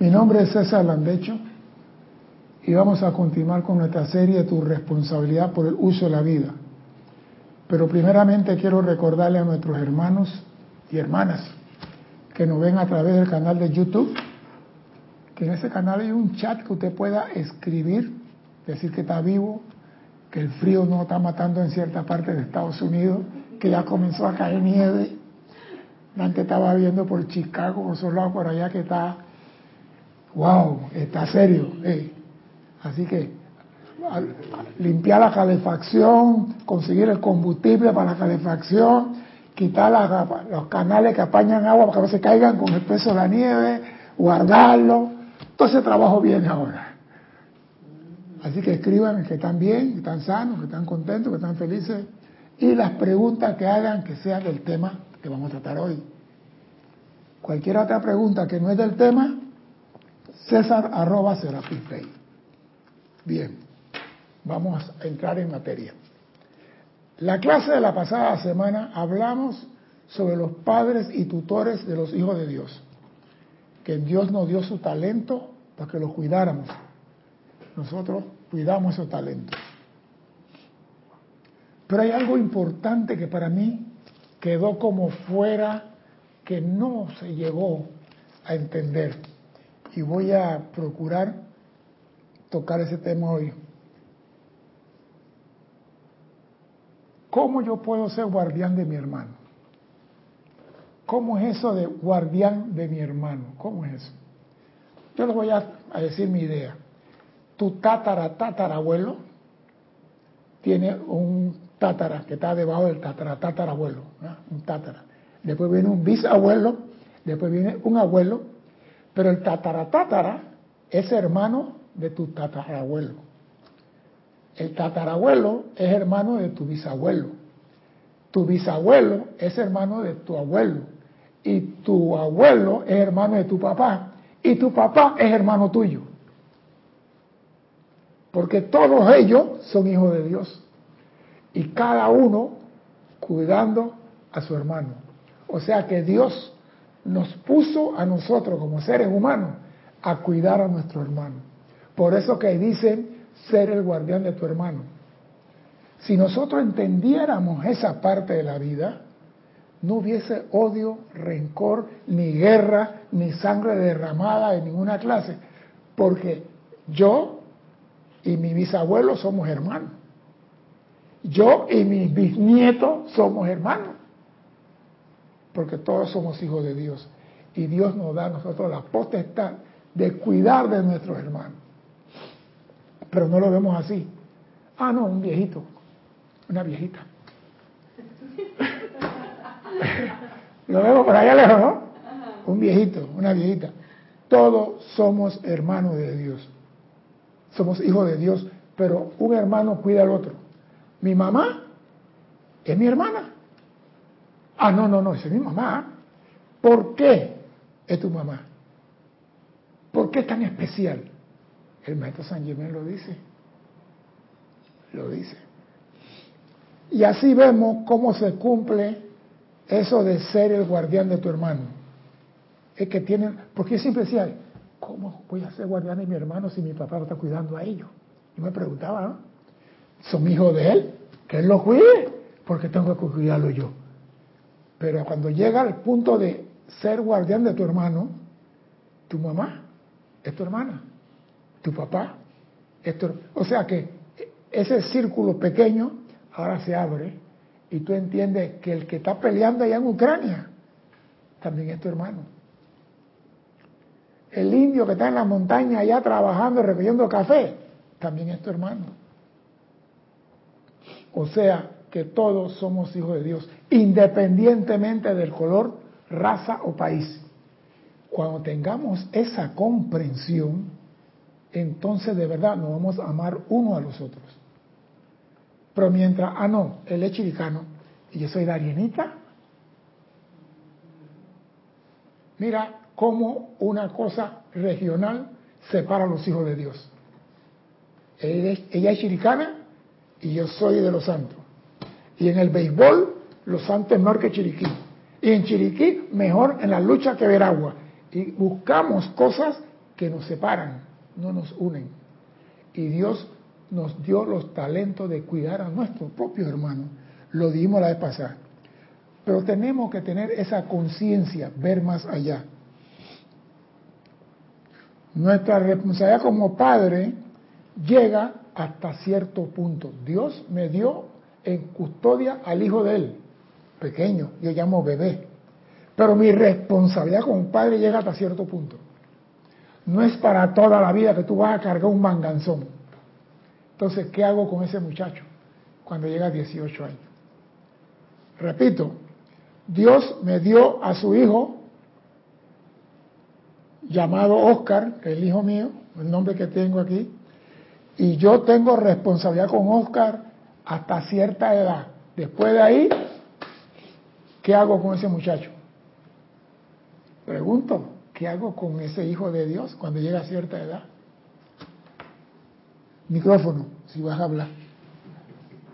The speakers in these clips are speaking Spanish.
Mi nombre es César Landecho y vamos a continuar con nuestra serie Tu responsabilidad por el uso de la vida. Pero primeramente quiero recordarle a nuestros hermanos y hermanas que nos ven a través del canal de YouTube, que en ese canal hay un chat que usted pueda escribir, decir que está vivo, que el frío no está matando en cierta parte de Estados Unidos, que ya comenzó a caer nieve. Antes estaba viendo por Chicago, por esos lados por allá que está wow, está serio. Así que limpiar la calefacción, conseguir el combustible para la calefacción, quitar los canales que apañan agua para que no se caigan con el peso de la nieve, guardarlo. Todo ese trabajo viene ahora. Así que escriban que están bien, que están sanos, que están contentos, que están felices. Y las preguntas que hagan que sean del tema que vamos a tratar hoy. Cualquier otra pregunta que no es del tema, César arroba Bien, vamos a entrar en materia. La clase de la pasada semana hablamos sobre los padres y tutores de los hijos de Dios, que Dios nos dio su talento para que los cuidáramos. Nosotros cuidamos esos talentos. Pero hay algo importante que para mí quedó como fuera, que no se llegó a entender y voy a procurar tocar ese tema hoy. ¿Cómo yo puedo ser guardián de mi hermano? ¿Cómo es eso de guardián de mi hermano? ¿Cómo es eso? Yo les voy a, decir mi idea. Tu tatara tatarabuelo tiene un tatara que está debajo del tatara tatarabuelo, un tatara. Después viene un bisabuelo, después viene un abuelo, pero el tatara es hermano de tu tatarabuelo. El tatarabuelo es hermano de tu bisabuelo. Tu bisabuelo es hermano de tu abuelo. Y tu abuelo es hermano de tu papá. Y tu papá es hermano tuyo. Porque todos ellos son hijos de Dios. Y cada uno cuidando a su hermano. O sea que Dios nos puso a nosotros como seres humanos a cuidar a nuestro hermano. Por eso que dicen ser el guardián de tu hermano. Si nosotros entendiéramos esa parte de la vida, no hubiese odio, rencor, ni guerra, ni sangre derramada de ninguna clase. Porque yo y mi bisabuelo somos hermanos. Yo y mis bisnietos somos hermanos porque todos somos hijos de Dios. Y Dios nos da a nosotros la potestad de cuidar de nuestros hermanos. Pero no lo vemos así. Ah, no, un viejito, una viejita. lo vemos por allá lejos, ¿no? Un viejito, una viejita. Todos somos hermanos de Dios. Somos hijos de Dios, pero un hermano cuida al otro. Mi mamá es mi hermana. Ah, no, no, no, es mi mamá. ¿Por qué es tu mamá? ¿Por qué es tan especial? El maestro San Germán lo dice. Lo dice. Y así vemos cómo se cumple eso de ser el guardián de tu hermano. Es que tienen, porque yo siempre decía, ¿cómo voy a ser guardián de mi hermano si mi papá lo está cuidando a ellos? Yo me preguntaba, ¿no? Son hijos de él, que él los cuide, porque tengo que cuidarlo yo. Pero cuando llega al punto de ser guardián de tu hermano, tu mamá es tu hermana, tu papá es tu O sea que ese círculo pequeño ahora se abre y tú entiendes que el que está peleando allá en Ucrania también es tu hermano. El indio que está en la montaña allá trabajando, recogiendo café, también es tu hermano. O sea, que todos somos hijos de Dios, independientemente del color, raza o país. Cuando tengamos esa comprensión, entonces de verdad nos vamos a amar uno a los otros. Pero mientras, ah no, él es chiricano y yo soy darienita, mira cómo una cosa regional separa a los hijos de Dios. Ella es chiricana y yo soy de los santos. Y en el béisbol, los Santos mejor que Chiriquí. Y en Chiriquí, mejor en la lucha que Veragua. Y buscamos cosas que nos separan, no nos unen. Y Dios nos dio los talentos de cuidar a nuestros propios hermanos. Lo dijimos la vez pasada. Pero tenemos que tener esa conciencia, ver más allá. Nuestra responsabilidad como padre llega hasta cierto punto. Dios me dio en custodia al hijo de él, pequeño, yo llamo bebé. Pero mi responsabilidad como padre llega hasta cierto punto. No es para toda la vida que tú vas a cargar un manganzón. Entonces, ¿qué hago con ese muchacho cuando llega a 18 años? Repito, Dios me dio a su hijo llamado Oscar, el hijo mío, el nombre que tengo aquí, y yo tengo responsabilidad con Oscar hasta cierta edad. Después de ahí, ¿qué hago con ese muchacho? Pregunto, ¿qué hago con ese hijo de Dios cuando llega a cierta edad? Micrófono, si vas a hablar.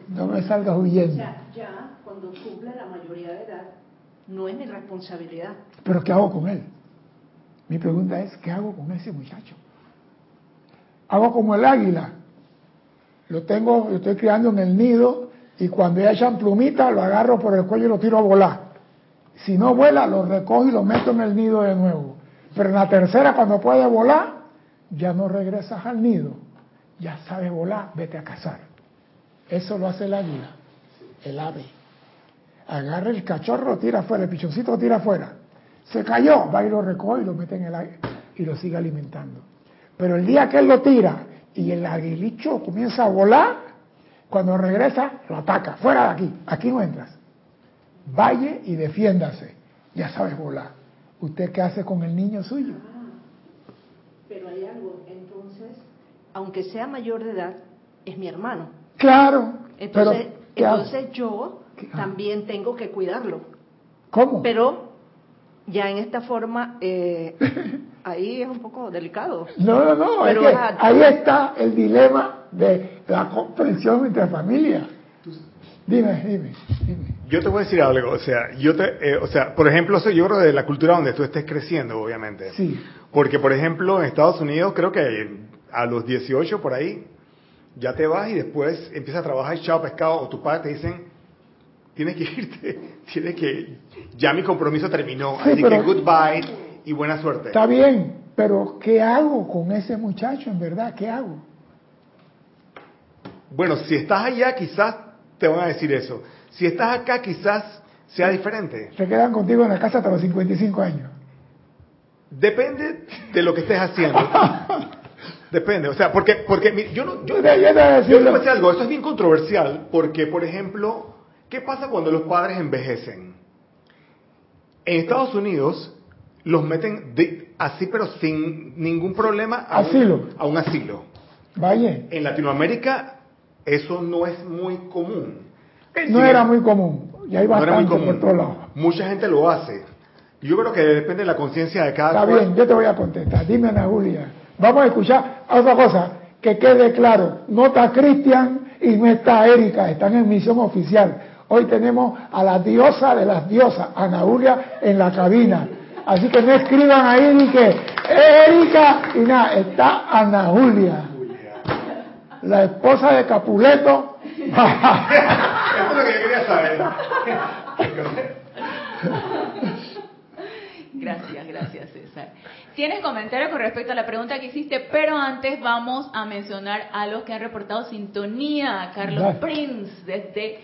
No me salgas huyendo. Sea, ya cuando cumple la mayoría de edad, no es mi responsabilidad. Pero ¿qué hago con él? Mi pregunta es, ¿qué hago con ese muchacho? Hago como el águila. Lo tengo, lo estoy criando en el nido y cuando ya echan plumita lo agarro por el cuello y lo tiro a volar. Si no vuela, lo recojo y lo meto en el nido de nuevo. Pero en la tercera, cuando puede volar, ya no regresas al nido. Ya sabes volar, vete a cazar. Eso lo hace el águila, el ave. Agarra el cachorro, tira afuera, el pichoncito tira afuera. Se cayó, va y lo recoge y lo mete en el aire y lo sigue alimentando. Pero el día que él lo tira y el aguilicho comienza a volar, cuando regresa lo ataca, fuera de aquí, aquí no entras. Vaya y defiéndase, ya sabes volar. ¿Usted qué hace con el niño suyo? Ah, pero hay algo, entonces, aunque sea mayor de edad, es mi hermano. Claro. Entonces, entonces yo también tengo que cuidarlo. ¿Cómo? Pero ya en esta forma, eh, ahí es un poco delicado. No, no, no, ahí está el dilema de la comprensión entre familias. Dime, dime, dime. Yo te voy a decir algo, o sea, yo te, eh, o sea, por ejemplo, soy yo creo de la cultura donde tú estés creciendo, obviamente. Sí. Porque, por ejemplo, en Estados Unidos, creo que a los 18 por ahí, ya te vas y después empiezas a trabajar echado pescado, o tu padre te dicen, tienes que irte, tienes que, ya mi compromiso terminó, así que goodbye y buena suerte. Está bien, pero ¿qué hago con ese muchacho en verdad? ¿Qué hago? Bueno, si estás allá quizás te van a decir eso. Si estás acá quizás sea diferente. Se quedan contigo en la casa hasta los 55 años. Depende de lo que estés haciendo. Depende, o sea, porque, porque yo no, yo, yo, algo, esto es bien controversial, porque, por ejemplo, ¿qué pasa cuando los padres envejecen? En Estados Unidos los meten así, pero sin ningún problema a asilo. a un asilo. Vaya. En Latinoamérica eso no es muy común. No era muy común, y hay bastante por todos lados. Mucha gente lo hace. Yo creo que depende de la conciencia de cada Está bien, yo te voy a contestar. Dime, Ana Julia. Vamos a escuchar otra cosa, que quede claro. No está Cristian y no está Erika, están en misión oficial. Hoy tenemos a la diosa de las diosas, Ana Julia, en la cabina. Así que no escriban ahí ni que Erika y nada, está Ana Julia la esposa de Capuleto. Eso es lo que yo quería saber. Gracias, gracias César. Tienes comentarios con respecto a la pregunta que hiciste, pero antes vamos a mencionar a los que han reportado sintonía. Carlos Prince desde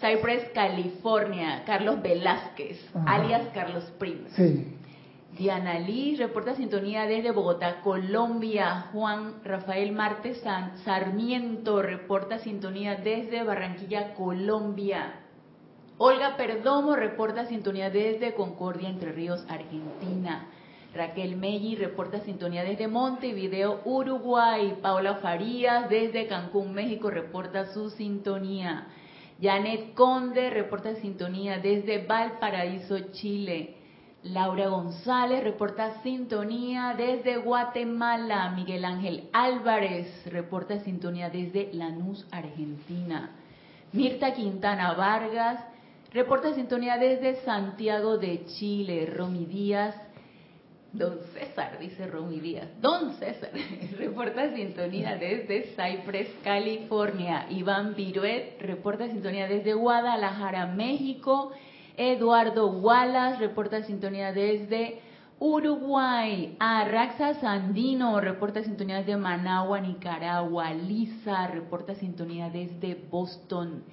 Cypress, California. Carlos Velázquez, alias Carlos Prince. Sí. Diana Lee reporta sintonía desde Bogotá, Colombia. Juan Rafael Martes Sarmiento reporta sintonía desde Barranquilla, Colombia. Olga Perdomo reporta sintonía desde Concordia, Entre Ríos, Argentina. Raquel Melli reporta sintonía desde Montevideo, Uruguay. Paula Farías desde Cancún, México reporta su sintonía. Janet Conde reporta sintonía desde Valparaíso, Chile. Laura González reporta sintonía desde Guatemala. Miguel Ángel Álvarez reporta sintonía desde Lanús, Argentina. Mirta Quintana Vargas reporta sintonía desde Santiago de Chile. Romy Díaz Don César, dice Romy Díaz. Don César, reporta sintonía desde Cypress, California. Iván Viruet, reporta sintonía desde Guadalajara, México. Eduardo Wallace, reporta sintonía desde Uruguay. Arraxa Sandino, reporta sintonía desde Managua, Nicaragua. Lisa, reporta sintonía desde Boston.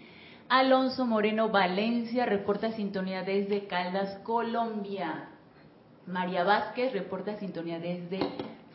Alonso Moreno Valencia, reporta sintonía desde Caldas, Colombia. María Vázquez reporta sintonía desde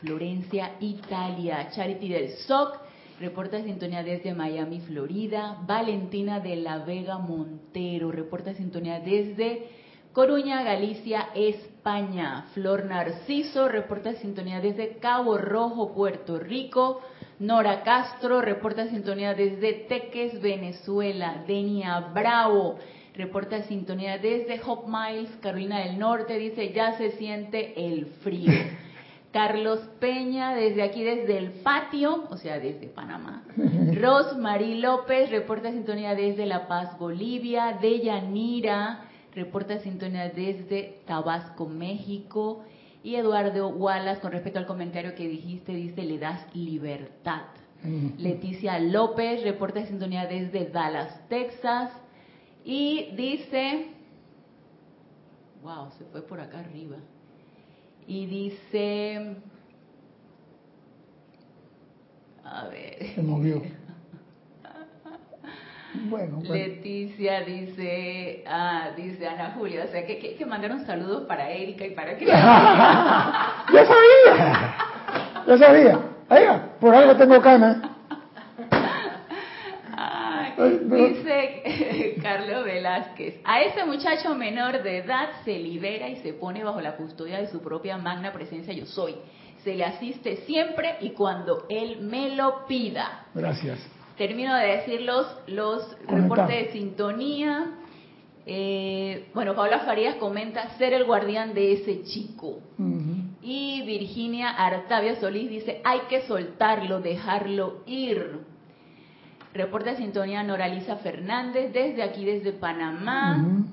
Florencia, Italia. Charity del SOC reporta sintonía desde Miami, Florida. Valentina de la Vega Montero reporta sintonía desde Coruña, Galicia, España. Flor Narciso reporta sintonía desde Cabo Rojo, Puerto Rico. Nora Castro reporta sintonía desde Teques, Venezuela. Denia Bravo reporta sintonía desde Hope Miles, Carolina del Norte, dice, ya se siente el frío. Carlos Peña, desde aquí, desde el patio, o sea, desde Panamá. Rosmarie López, reporta sintonía desde La Paz, Bolivia. Deyanira, reporta sintonía desde Tabasco, México. Y Eduardo Wallace, con respecto al comentario que dijiste, dice, le das libertad. Leticia López, reporta sintonía desde Dallas, Texas. Y dice, wow, se fue por acá arriba. Y dice, a ver. Se movió. Bueno, pues. Leticia dice, ah, dice Ana Julia, o sea, que, que, que mandaron saludos para Erika y para Cris. ¡Yo sabía! ¡Yo sabía! Oiga, por algo tengo canas. Dice Carlos Velázquez, a ese muchacho menor de edad se libera y se pone bajo la custodia de su propia magna presencia yo soy. Se le asiste siempre y cuando él me lo pida. Gracias. Termino de decir los, los reportes de sintonía. Eh, bueno, Paula Farías comenta ser el guardián de ese chico. Y Virginia Artavia Solís dice, hay que soltarlo, dejarlo ir. Reporta sintonía Noraliza Fernández desde aquí, desde Panamá.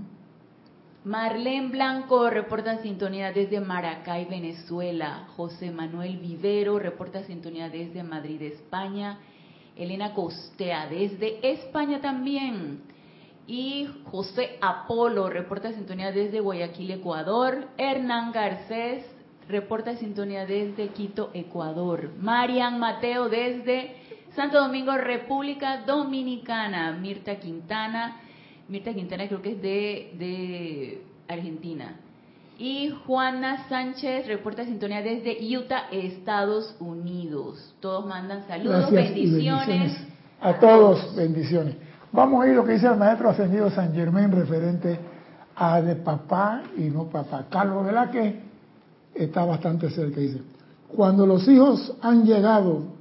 Marlene Blanco reporta sintonía desde Maracay, Venezuela. José Manuel Vivero reporta sintonía desde Madrid, España. Elena Costea desde España también. Y José Apolo reporta sintonía desde Guayaquil, Ecuador. Hernán Garcés reporta sintonía desde Quito, Ecuador. Marian Mateo desde Santo Domingo, República Dominicana. Mirta Quintana. Mirta Quintana creo que es de, de Argentina. Y Juana Sánchez reporta sintonía desde Utah, Estados Unidos. Todos mandan saludos, bendiciones. A, todos, bendiciones. Vamos a ir lo que dice el maestro ascendido San Germán referente a de papá y no papá. Carlos que está bastante cerca, dice. Cuando los hijos han llegado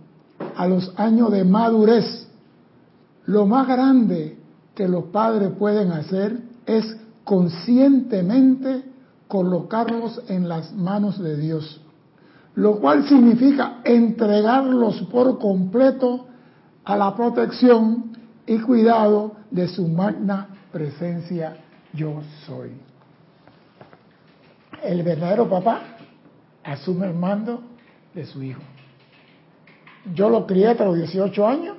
a los años de madurez, lo más grande que los padres pueden hacer es conscientemente colocarlos en las manos de Dios, lo cual significa entregarlos por completo a la protección y cuidado de su magna presencia yo soy. El verdadero papá asume el mando de su hijo. Yo lo crié hasta los 18 años,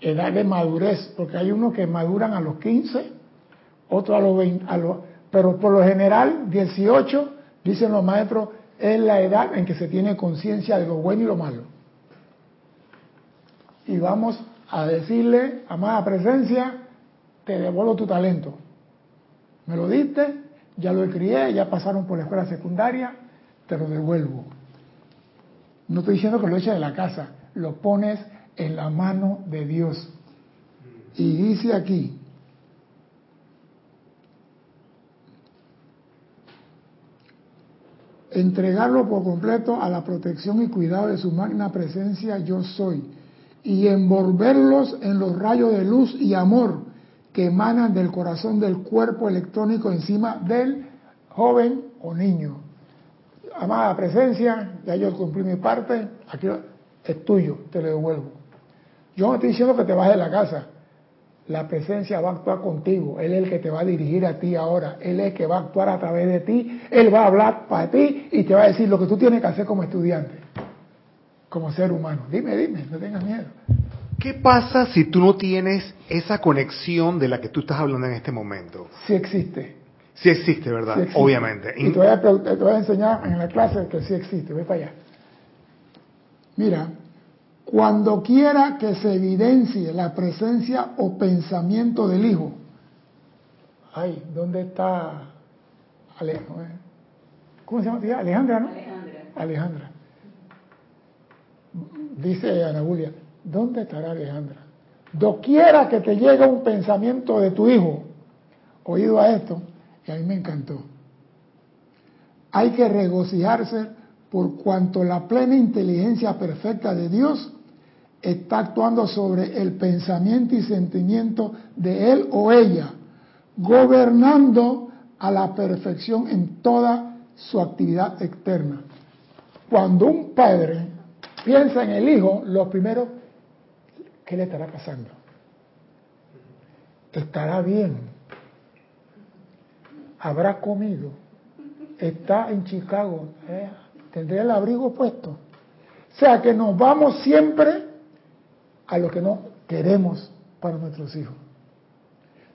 edad de madurez, porque hay unos que maduran a los 15, otros a los 20, a los, pero por lo general 18, dicen los maestros, es la edad en que se tiene conciencia de lo bueno y lo malo. Y vamos a decirle, amada presencia, te devuelvo tu talento. Me lo diste, ya lo crié, ya pasaron por la escuela secundaria, te lo devuelvo. No estoy diciendo que lo eches de la casa, lo pones en la mano de Dios. Y dice aquí, entregarlo por completo a la protección y cuidado de su magna presencia yo soy, y envolverlos en los rayos de luz y amor que emanan del corazón del cuerpo electrónico encima del joven o niño amada presencia, ya yo cumplí mi parte, aquí es tuyo, te lo devuelvo. Yo no estoy diciendo que te bajes de la casa, La presencia va a actuar contigo. Él es el que te va a dirigir a ti ahora. Él es el que va a actuar a través de ti. Él va a hablar para ti y te va a decir lo que tú tienes que hacer como estudiante, como ser humano. Dime, dime, no tengas miedo. ¿Qué pasa si tú no tienes esa conexión de la que tú estás hablando en este momento? Sí existe. Sí existe, ¿verdad? Sí existe. Obviamente. Y te voy, a, te voy a enseñar en la clase que sí existe. Ve para allá. Mira, cuando quiera que se evidencie la presencia o pensamiento del Hijo. Ay, ¿dónde está Alejo? eh? ¿Cómo se llama? tía? Alejandra, ¿no? Alejandra. Alejandra. Dice Ana Julia, ¿dónde estará Alejandra? Doquiera que te llegue un pensamiento de tu hijo, oído a esto, y a mí me encantó. Hay que regocijarse por cuanto la plena inteligencia perfecta de Dios está actuando sobre el pensamiento y sentimiento de él o ella, gobernando a la perfección en toda su actividad externa. Cuando un padre piensa en el hijo, lo primero, ¿qué le estará pasando? ¿Estará bien? ¿Habrá comido? ¿Está en Chicago? ¿Eh? ¿Tendrá el abrigo puesto? O sea que nos vamos siempre a lo que no queremos para nuestros hijos.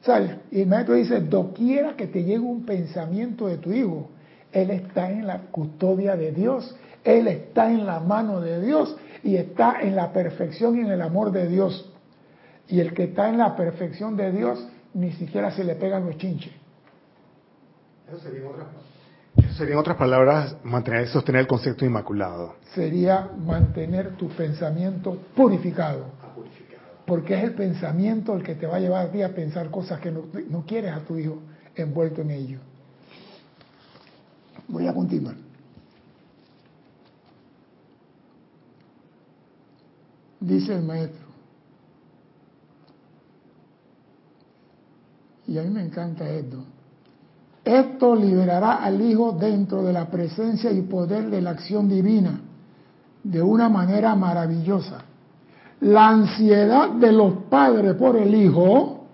¿Sabes? Y el maestro dice, doquiera que te llegue un pensamiento de tu hijo, él está en la custodia de Dios, él está en la mano de Dios y está en la perfección y en el amor de Dios. Y el que está en la perfección de Dios ni siquiera se le pegan los chinches. Eso sería en otras, eso otras palabras mantener, sostener el concepto inmaculado. Sería mantener tu pensamiento purificado. Porque es el pensamiento el que te va a llevar a ti a pensar cosas que no, no quieres a tu hijo envuelto en ello. Voy a continuar. Dice el maestro. Y a mí me encanta esto. Esto liberará al Hijo dentro de la presencia y poder de la acción divina de una manera maravillosa. La ansiedad de los padres por el Hijo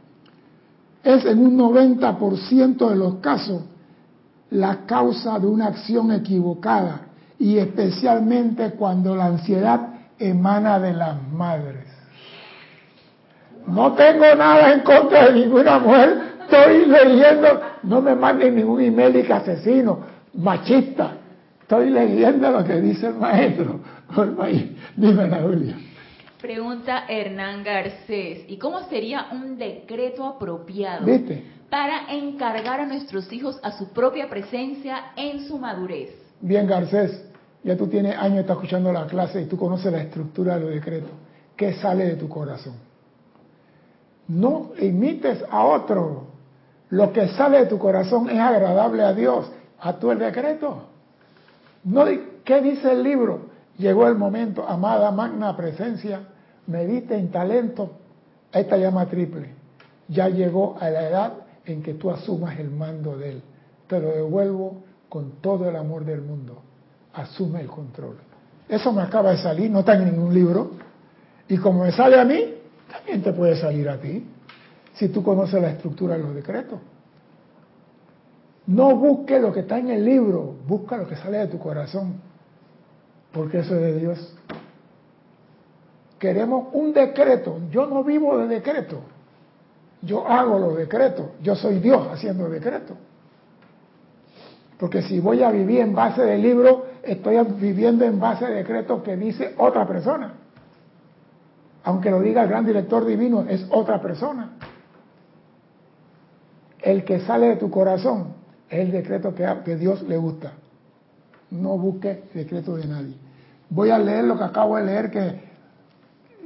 es en un 90% de los casos la causa de una acción equivocada y especialmente cuando la ansiedad emana de las madres. No tengo nada en contra de ninguna mujer, estoy leyendo, no me manden ningún email que asesino, machista, estoy leyendo lo que dice el maestro. Dime, Julia. Pregunta Hernán Garcés, ¿y cómo sería un decreto apropiado ¿Viste? para encargar a nuestros hijos a su propia presencia en su madurez? Bien, Garcés, ya tú tienes años, estás escuchando la clase y tú conoces la estructura de los decretos. ¿Qué sale de tu corazón? No imites a otro. Lo que sale de tu corazón es agradable a Dios. A tú el decreto. No, ¿Qué dice el libro? Llegó el momento, amada magna presencia, medita en talento, esta llama triple. Ya llegó a la edad en que tú asumas el mando de él. Te lo devuelvo con todo el amor del mundo. Asume el control. Eso me acaba de salir, no está en ningún libro. Y como me sale a mí, también te puede salir a ti. Si tú conoces la estructura de los decretos. No busque lo que está en el libro, busca lo que sale de tu corazón porque eso es de Dios. Queremos un decreto. Yo no vivo de decreto. Yo hago los decretos. Yo soy Dios haciendo decretos. Porque si voy a vivir en base de libro, estoy viviendo en base de decretos que dice otra persona. Aunque lo diga el gran director divino, es otra persona. El que sale de tu corazón es el decreto que que Dios le gusta. No busque decreto de nadie. Voy a leer lo que acabo de leer, que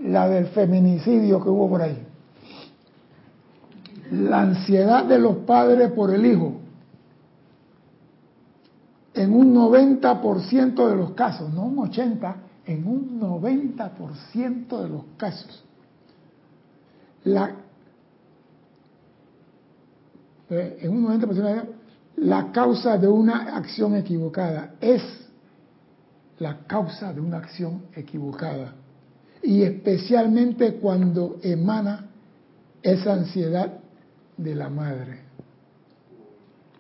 la del feminicidio que hubo por ahí. La ansiedad de los padres por el hijo. En un 90% de los casos, no un 80%, en un 90% de los casos. La, eh, en un 90% de los casos, la causa de una acción equivocada es la causa de una acción equivocada. Y especialmente cuando emana esa ansiedad de la madre.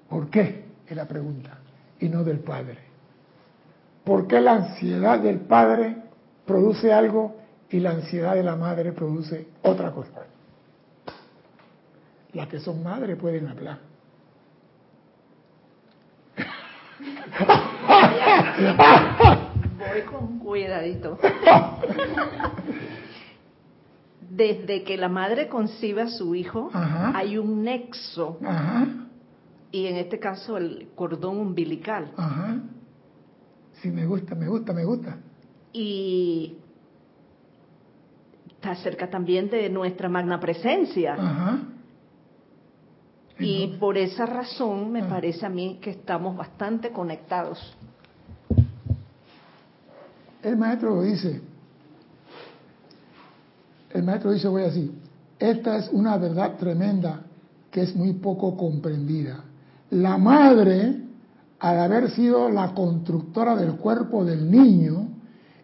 ¿Por qué? Es la pregunta. Y no del padre. ¿Por qué la ansiedad del padre produce algo y la ansiedad de la madre produce otra cosa? Las que son madres pueden hablar. Voy con cuidadito. Desde que la madre concibe a su hijo, Ajá. hay un nexo, Ajá, y en este caso el cordón umbilical. ajá. Sí, me gusta, me gusta, me gusta. Y está cerca también de nuestra magna presencia. Ajá. Y por esa razón me Ah. parece a mí que estamos bastante conectados. El maestro lo dice. El maestro dice, voy así, esta es una verdad tremenda que es muy poco comprendida. La madre, al haber sido la constructora del cuerpo del niño,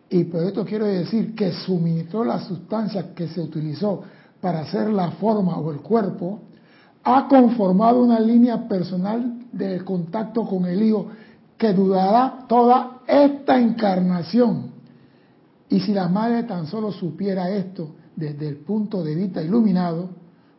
y por esto quiero decir que suministró la sustancia que se utilizó para hacer la forma o el cuerpo, ha conformado una línea personal de contacto con el Hijo que durará toda esta encarnación. Y si la madre tan solo supiera esto desde el punto de vista iluminado,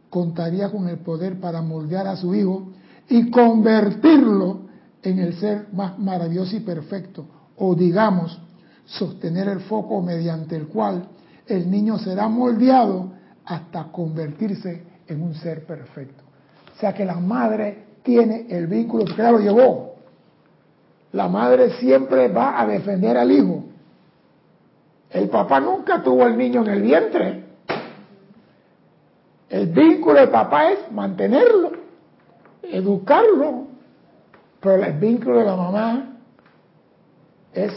contaría con el poder para moldear a su hijo y convertirlo en el ser más maravilloso y perfecto, o digamos, sostener el foco mediante el cual el niño será moldeado hasta convertirse en un ser perfecto. O sea que la madre tiene el vínculo, porque lo llevó. La madre siempre va a defender al hijo. El papá nunca tuvo al niño en el vientre. El vínculo del papá es mantenerlo, educarlo. Pero el vínculo de la mamá es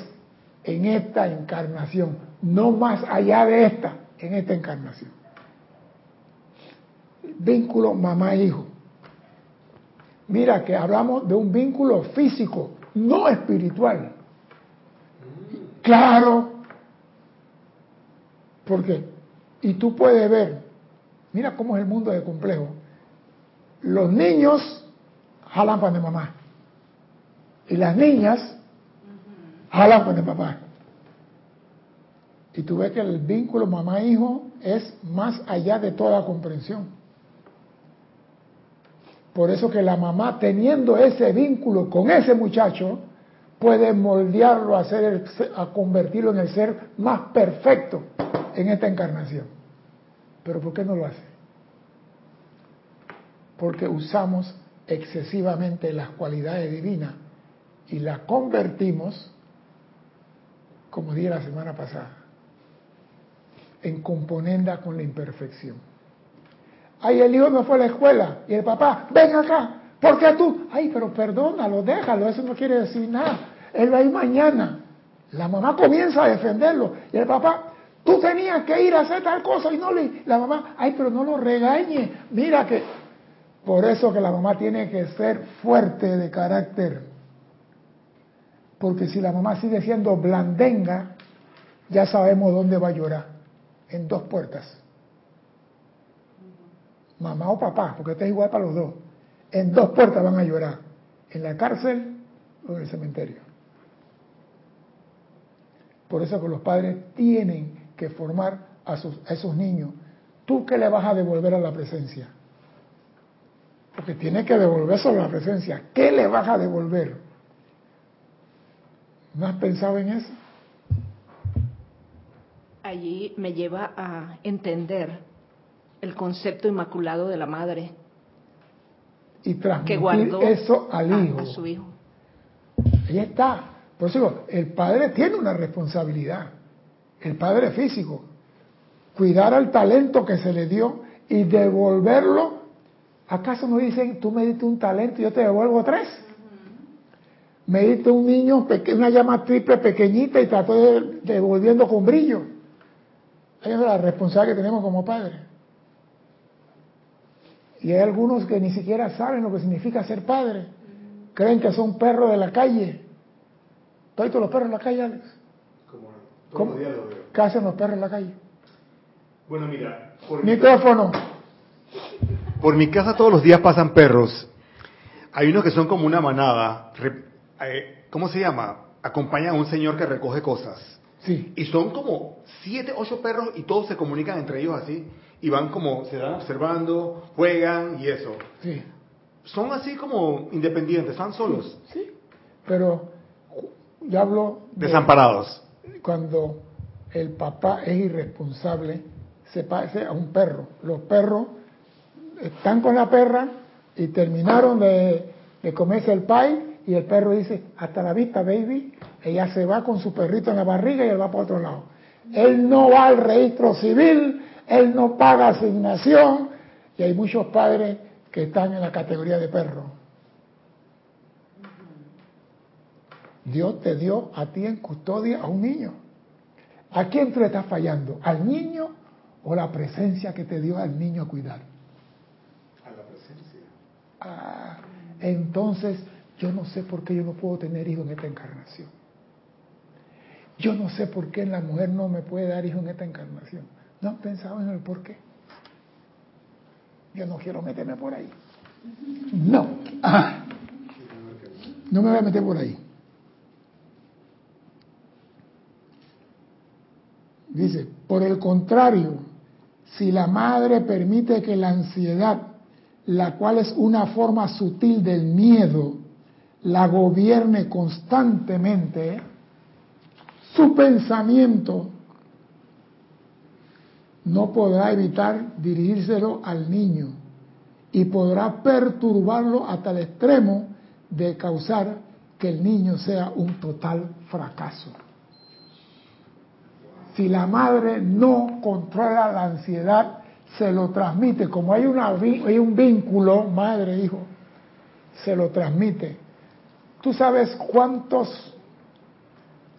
en esta encarnación, no más allá de esta, en esta encarnación. Vínculo mamá-hijo. Mira que hablamos de un vínculo físico, no espiritual. Claro. ¿Por qué? Y tú puedes ver, mira cómo es el mundo de complejo. Los niños jalan para de mamá. Y las niñas jalan para de papá. Y tú ves que el vínculo mamá-hijo es más allá de toda comprensión. Por eso que la mamá, teniendo ese vínculo con ese muchacho, puede moldearlo a, convertirlo en el ser más perfecto en esta encarnación. Pero ¿por qué no lo hace? Porque usamos excesivamente las cualidades divinas y las convertimos, como dije la semana pasada, en componenda con la imperfección. Ay, el hijo no fue a la escuela y el papá, ven acá, ¿por qué tú? Ay, pero perdónalo, déjalo, eso no quiere decir nada. Él va a ir mañana. La mamá comienza a defenderlo y el papá, tú tenías que ir a hacer tal cosa y no le... La mamá, ay, pero no lo regañe, mira que... Por eso que la mamá tiene que ser fuerte de carácter. Porque si la mamá sigue siendo blandenga, ya sabemos dónde va a llorar. En dos puertas mamá o papá, porque esto es igual para los dos, en dos puertas van a llorar, en la cárcel o en el cementerio. Por eso que los padres tienen que formar a, sus, a esos niños. ¿Tú qué le vas a devolver a la presencia? Porque tiene que devolverse a la presencia. ¿Qué le vas a devolver? ¿No has pensado en eso? Allí me lleva a entender el concepto inmaculado de la madre Y que transmitir guardó eso al a- hijo. a su hijo. Ahí está. Por eso digo, el padre tiene una responsabilidad. El padre físico. Cuidar al talento que se le dio y devolverlo. ¿Acaso no dicen, tú me diste un talento y yo te devuelvo tres? Me diste un niño, una llama triple pequeñita y trató de devolviendo con brillo. Esa es la responsabilidad que tenemos como padres. Y hay algunos que ni siquiera saben lo que significa ser padre. Creen que son perros de la calle. ¿Todos los perros en la calle, Alex? Como ¿Cómo? días lo veo. ¿Qué hacen los perros en la calle? Bueno, mira, por, Micrófono. por mi casa todos los días pasan perros. Hay unos que son como una manada. Eh, ¿Cómo se llama? Acompañan a un señor que recoge cosas. Sí, Y son como siete, ocho perros y todos se comunican entre ellos así. Y van como, se van observando, juegan y eso. sí, Son así como independientes, están solos, sí. Pero yo hablo de desamparados. cuando el papá es irresponsable, se parece a un perro. Los perros están con la perra y terminaron de, de comerse el pie y el perro dice, hasta la vista, baby. Ella se va con su perrito en la barriga y él va para otro lado. Él no va al registro civil, él no paga asignación y hay muchos padres que están en la categoría de perro. Dios te dio a ti en custodia a un niño. ¿A quién tú le estás fallando? ¿Al niño o la presencia que te dio al niño a cuidar? A la presencia. Ah, entonces yo no sé por qué yo no puedo tener hijos en esta encarnación. Yo no sé por qué la mujer no me puede dar hijos en esta encarnación. ¿No han pensado en el por qué? Yo no quiero meterme por ahí. No. Ah, no me voy a meter por ahí. Dice, por el contrario, si la madre permite que la ansiedad, la cual es una forma sutil del miedo, la gobierne constantemente, su pensamiento no podrá evitar dirigírselo al niño y podrá perturbarlo hasta el extremo de causar que el niño sea un total fracaso. Si la madre no controla la ansiedad, se lo transmite. Como hay, una, hay un vínculo madre-hijo, se lo transmite. ¿Tú sabes cuántos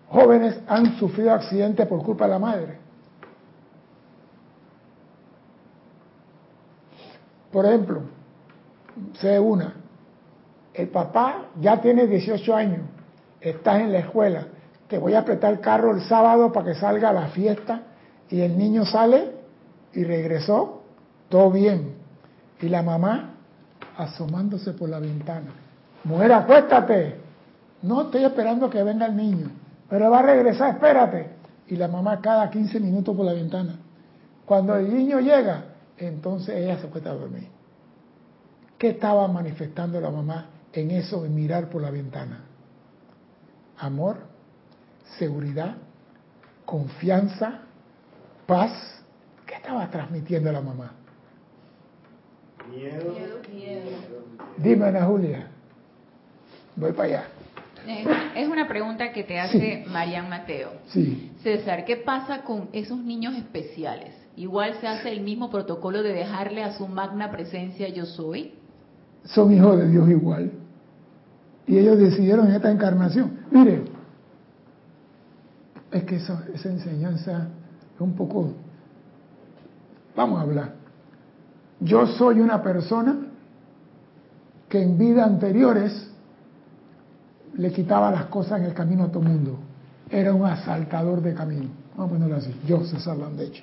jóvenes han sufrido accidentes por culpa de la madre? Por ejemplo, sé una, el papá ya tiene 18 años, está en la escuela, te voy a apretar el carro el sábado para que salga a la fiesta y el niño sale y regresó, todo bien. Y la mamá asomándose por la ventana, mujer, acuéstate, no estoy esperando que venga el niño, pero va a regresar, espérate. Y la mamá cada 15 minutos por la ventana. Cuando el niño llega, entonces ella se acuesta a dormir. ¿Qué estaba manifestando la mamá en eso de mirar por la ventana? Amor, seguridad, confianza, paz. ¿Qué estaba transmitiendo la mamá? Miedo. Dime, Ana Julia. Voy para allá. Es una pregunta que te hace Marian Mateo. Sí. César, ¿qué pasa con esos niños especiales? Igual se hace el mismo protocolo de dejarle a su magna presencia yo soy. Son hijos de Dios igual. Y ellos decidieron en esta encarnación. Mire, es que esa enseñanza es un poco... Vamos a hablar. Yo soy una persona que en vidas anteriores le quitaba las cosas en el camino a todo mundo. Era un asaltador de camino. Vamos a ponerlo así. Yo, César Landecho.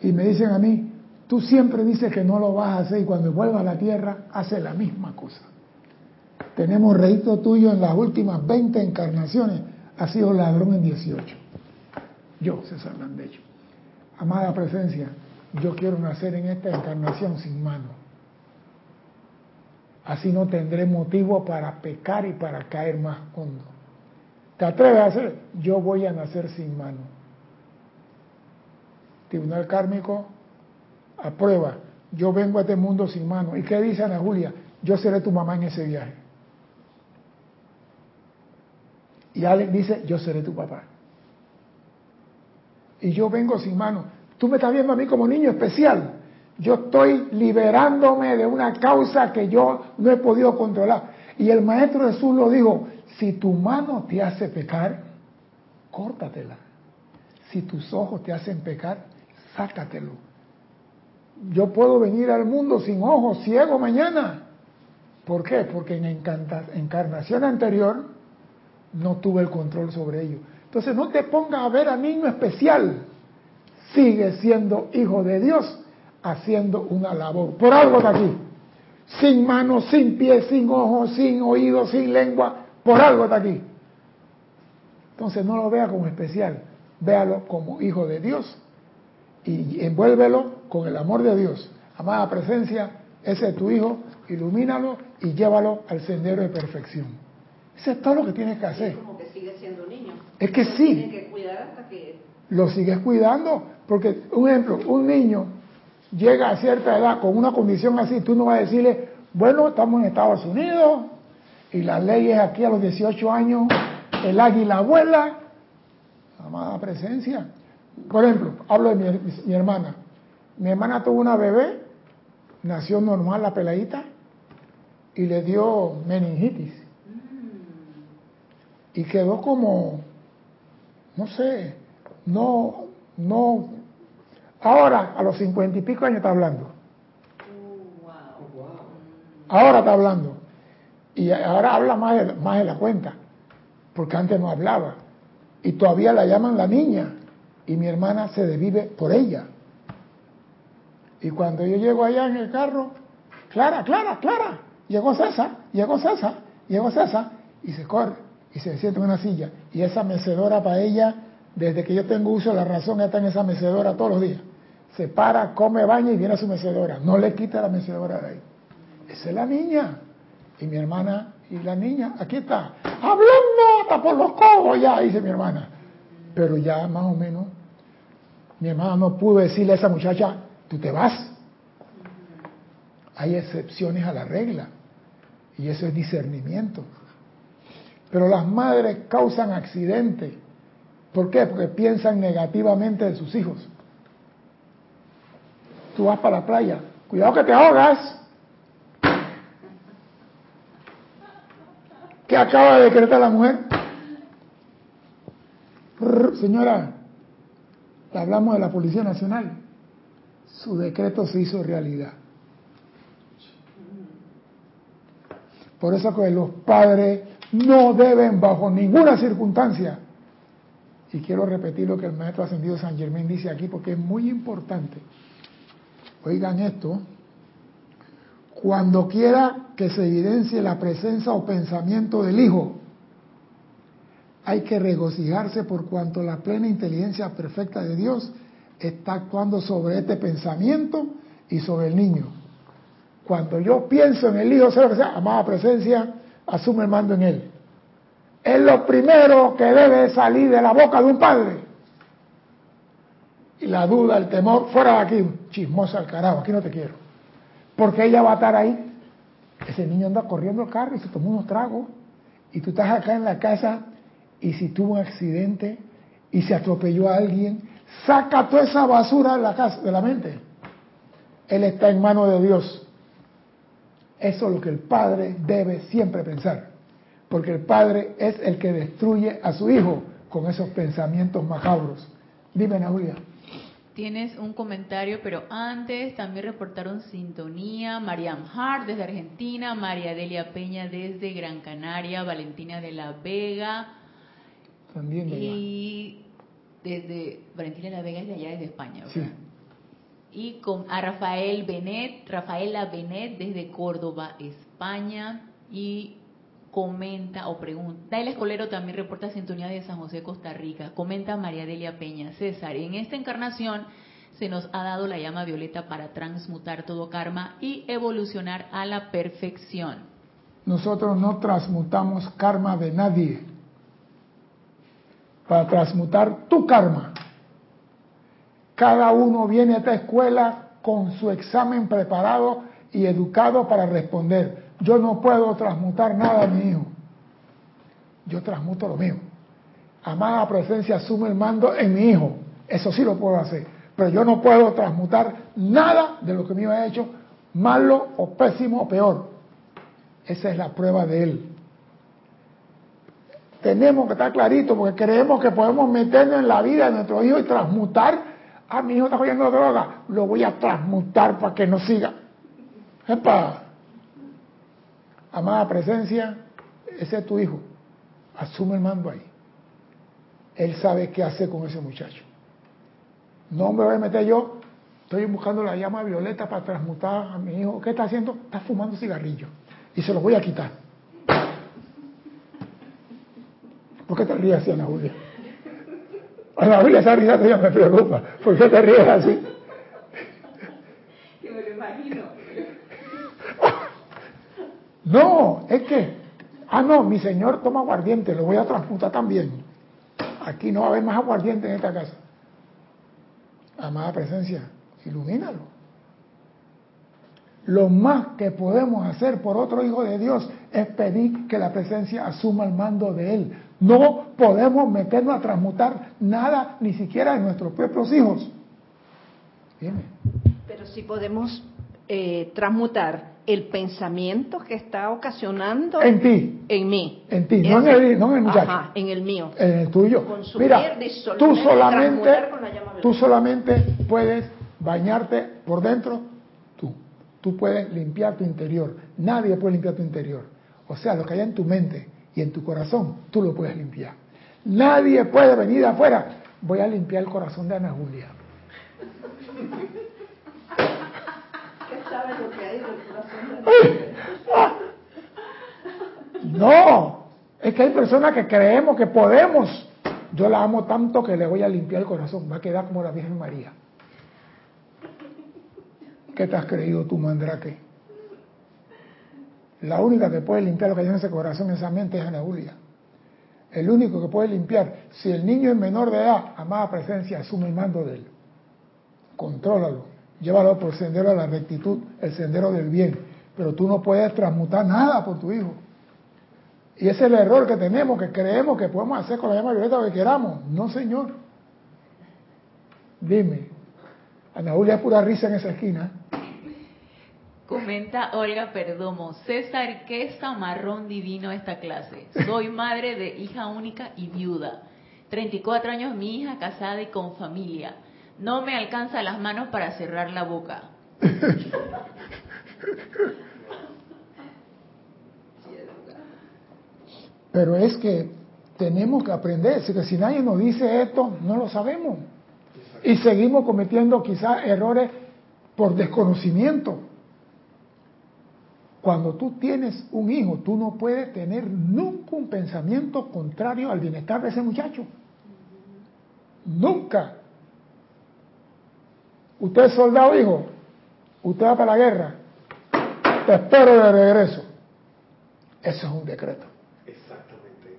Y me dicen a mí, tú siempre dices que no lo vas a hacer y cuando vuelva a la tierra hace la misma cosa. Tenemos registro tuyo en las últimas 20 encarnaciones, ha sido ladrón en 18. Yo, César Landecho. Amada presencia, yo quiero nacer en esta encarnación sin mano. Así no tendré motivo para pecar y para caer más hondo. ¿Te atreves a hacer? Yo voy a nacer sin mano. Tribunal Kármico aprueba. Yo vengo a este mundo sin mano. ¿Y qué dice Ana Julia? Yo seré tu mamá en ese viaje. Y Alex dice, yo seré tu papá. Y yo vengo sin mano. Tú me estás viendo a mí como niño especial. Yo estoy liberándome de una causa que yo no he podido controlar. Y el Maestro Jesús lo dijo, si tu mano te hace pecar, córtatela. Si tus ojos te hacen pecar, sácatelo. Yo puedo venir al mundo sin ojos, ciego mañana. ¿Por qué? Porque en encarnación anterior no tuve el control sobre ello. Entonces no te pongas a ver a niño especial. Sigue siendo hijo de Dios, haciendo una labor. Por algo está aquí. Sin manos, sin pies, sin ojos, sin oídos, sin lengua. Por algo está aquí. Entonces no lo vea como especial. Véalo como hijo de Dios. Y envuélvelo con el amor de Dios. Amada presencia, ese es tu hijo. Ilumínalo y llévalo al sendero de perfección. Eso es todo lo que tienes que hacer. Es como que sigue siendo niño. Es que Lo sí. Tienes que cuidar hasta que... lo sigues cuidando. Porque, un ejemplo, un niño llega a cierta edad con una condición así, tú no vas a decirle, bueno, estamos en Estados Unidos y la ley es aquí a los 18 años, el águila vuela, amada presencia. Por ejemplo, hablo de mi, mi- mi hermana. Mi hermana tuvo una bebé, nació normal la peladita y le dio meningitis. Y quedó como, no sé, no, no. Ahora, a los cincuenta y pico años está hablando. Ahora está hablando. Y ahora habla más de, más de la cuenta. Porque antes no hablaba. Y todavía la llaman la niña. Y mi hermana se desvive por ella. Y cuando yo llego allá en el carro, Clara, Clara, Clara, llegó César, llegó César, llegó César, y se corre, y se sienta en una silla. Y esa mecedora para ella, desde que yo tengo uso de la razón, está en esa mecedora todos los días. Se para, come, baña y viene a su mecedora. No le quita la mecedora de ahí. Esa es la niña. Y mi hermana y la niña, aquí está, hablando hasta por los codos ya, dice mi hermana. Pero ya más o menos, mi hermana no pudo decirle a esa muchacha, tú te vas. Hay excepciones a la regla. Y eso es discernimiento. Pero las madres causan accidentes. ¿Por qué? Porque piensan negativamente de sus hijos. Tú vas para la playa, cuidado que te ahogas. ¿Qué acaba de decretar la mujer? Señora, le hablamos de la Policía Nacional. Su decreto se hizo realidad. Por eso que los padres no deben bajo ninguna circunstancia, y quiero repetir lo que el maestro ascendido San Germán dice aquí porque es muy importante. Oigan esto, cuando quiera que se evidencie la presencia o pensamiento del Hijo, hay que regocijarse por cuanto la plena inteligencia perfecta de Dios está actuando sobre este pensamiento y sobre el niño. Cuando yo pienso en el Hijo, sea lo que sea, amada presencia, asume el mando en él. Es lo primero que debe salir de la boca de un padre. Y la duda, el temor, fuera de aquí, chismosa al carajo, aquí no te quiero. Porque ella va a estar ahí. Ese niño anda corriendo el carro y se tomó unos tragos. Y tú estás acá en la casa y si tuvo un accidente y se atropelló a alguien, saca toda esa basura de la, casa, de la mente. Él está en manos de Dios. Eso es lo que el padre debe siempre pensar. Porque el padre es el que destruye a su hijo con esos pensamientos macabros. Dime, Julia. Tienes un comentario, pero antes también reportaron sintonía. Mariam Hart desde Argentina, María Delia Peña desde Gran Canaria, Valentina de la Vega También allá. y desde Valentina de la Vega es de allá desde España, ¿verdad? Sí. Y con a Rafael Benet, Rafaela Benet desde Córdoba, España y comenta o pregunta. Daila Escolero también reporta sintonía de San José, Costa Rica. Comenta María Delia Peña. César, en esta encarnación se nos ha dado la llama violeta para transmutar todo karma y evolucionar a la perfección. Nosotros no transmutamos karma de nadie. Para transmutar tu karma. Cada uno viene a esta escuela con su examen preparado y educado para responder. Yo no puedo transmutar nada hijo. Yo transmuto lo mío. Amada presencia asume el mando en mi hijo. Eso sí lo puedo hacer. Pero yo no puedo transmutar nada de lo que mi hijo ha hecho, malo o pésimo o peor. Esa es la prueba de él. Tenemos que estar clarito porque creemos que podemos meternos en la vida de nuestro hijo y transmutar. Ah, mi hijo está cogiendo droga. Lo voy a transmutar para que no siga. Epa. Amada presencia, ese es tu hijo. Asume el mando ahí. Él sabe qué hacer con ese muchacho. No me voy a meter yo Estoy buscando la llama violeta para transmutar a mi hijo. ¿Qué está haciendo? Está fumando cigarrillo. Y se lo voy a quitar. ¿Por qué te ríes así, Ana Julia? Ana Julia, esa risa tuya me preocupa. ¿Por qué te ríes así? Que me lo imagino. No, es que, ah, no, mi señor toma aguardiente, lo voy a transmutar también. Aquí no va a haber más aguardiente en esta casa. Amada presencia, ilumínalo. Lo más que podemos hacer por otro hijo de Dios es pedir que la presencia asuma el mando de él. No podemos meternos a transmutar nada, ni siquiera en nuestros propios hijos. Dime. Pero sí podemos eh, transmutar el pensamiento que está ocasionando En ti, en mí. en ti, no en el, no en el muchacho. Ajá, en el mío. en el tuyo. Consumir, Mira, tú solamente, tú solamente puedes bañarte por dentro, tú. Tú puedes limpiar tu interior. Nadie puede limpiar tu interior. O sea, lo que hay en tu mente y en tu corazón, tú lo puedes limpiar. Nadie puede venir de afuera. Voy a limpiar el corazón de Ana Julia. ¿Qué sabe lo que hay del corazón de No, es que hay personas que creemos que podemos. Yo la amo tanto que le voy a limpiar el corazón. Va a quedar como la Virgen María. ¿Qué te has creído tú, mandrake? La única que puede limpiar lo que hay en ese corazón, esa mente, es Ana Julia. El único que puede limpiar, si el niño es menor de edad, amada presencia, asume el mando de él. Contrólalo, llévalo por el sendero de la rectitud, el sendero del bien. Pero tú no puedes transmutar nada por tu hijo. Y ese es el error que tenemos, que creemos que podemos hacer con la llama violeta lo que queramos. No, señor. Dime, Ana Julia es pura risa en esa esquina. Comenta Olga Perdomo, César, qué zamarrón divino esta clase. Soy madre de hija única y viuda. 34 años mi hija casada y con familia. No me alcanza las manos para cerrar la boca. Pero es que tenemos que aprender, que si nadie nos dice esto, no lo sabemos. Y seguimos cometiendo quizás errores por desconocimiento. Cuando tú tienes un hijo, tú no puedes tener nunca un pensamiento contrario al bienestar de ese muchacho. Nunca. Usted es soldado, hijo. Usted va para la guerra. Te espero de regreso. Eso es un decreto. Exactamente.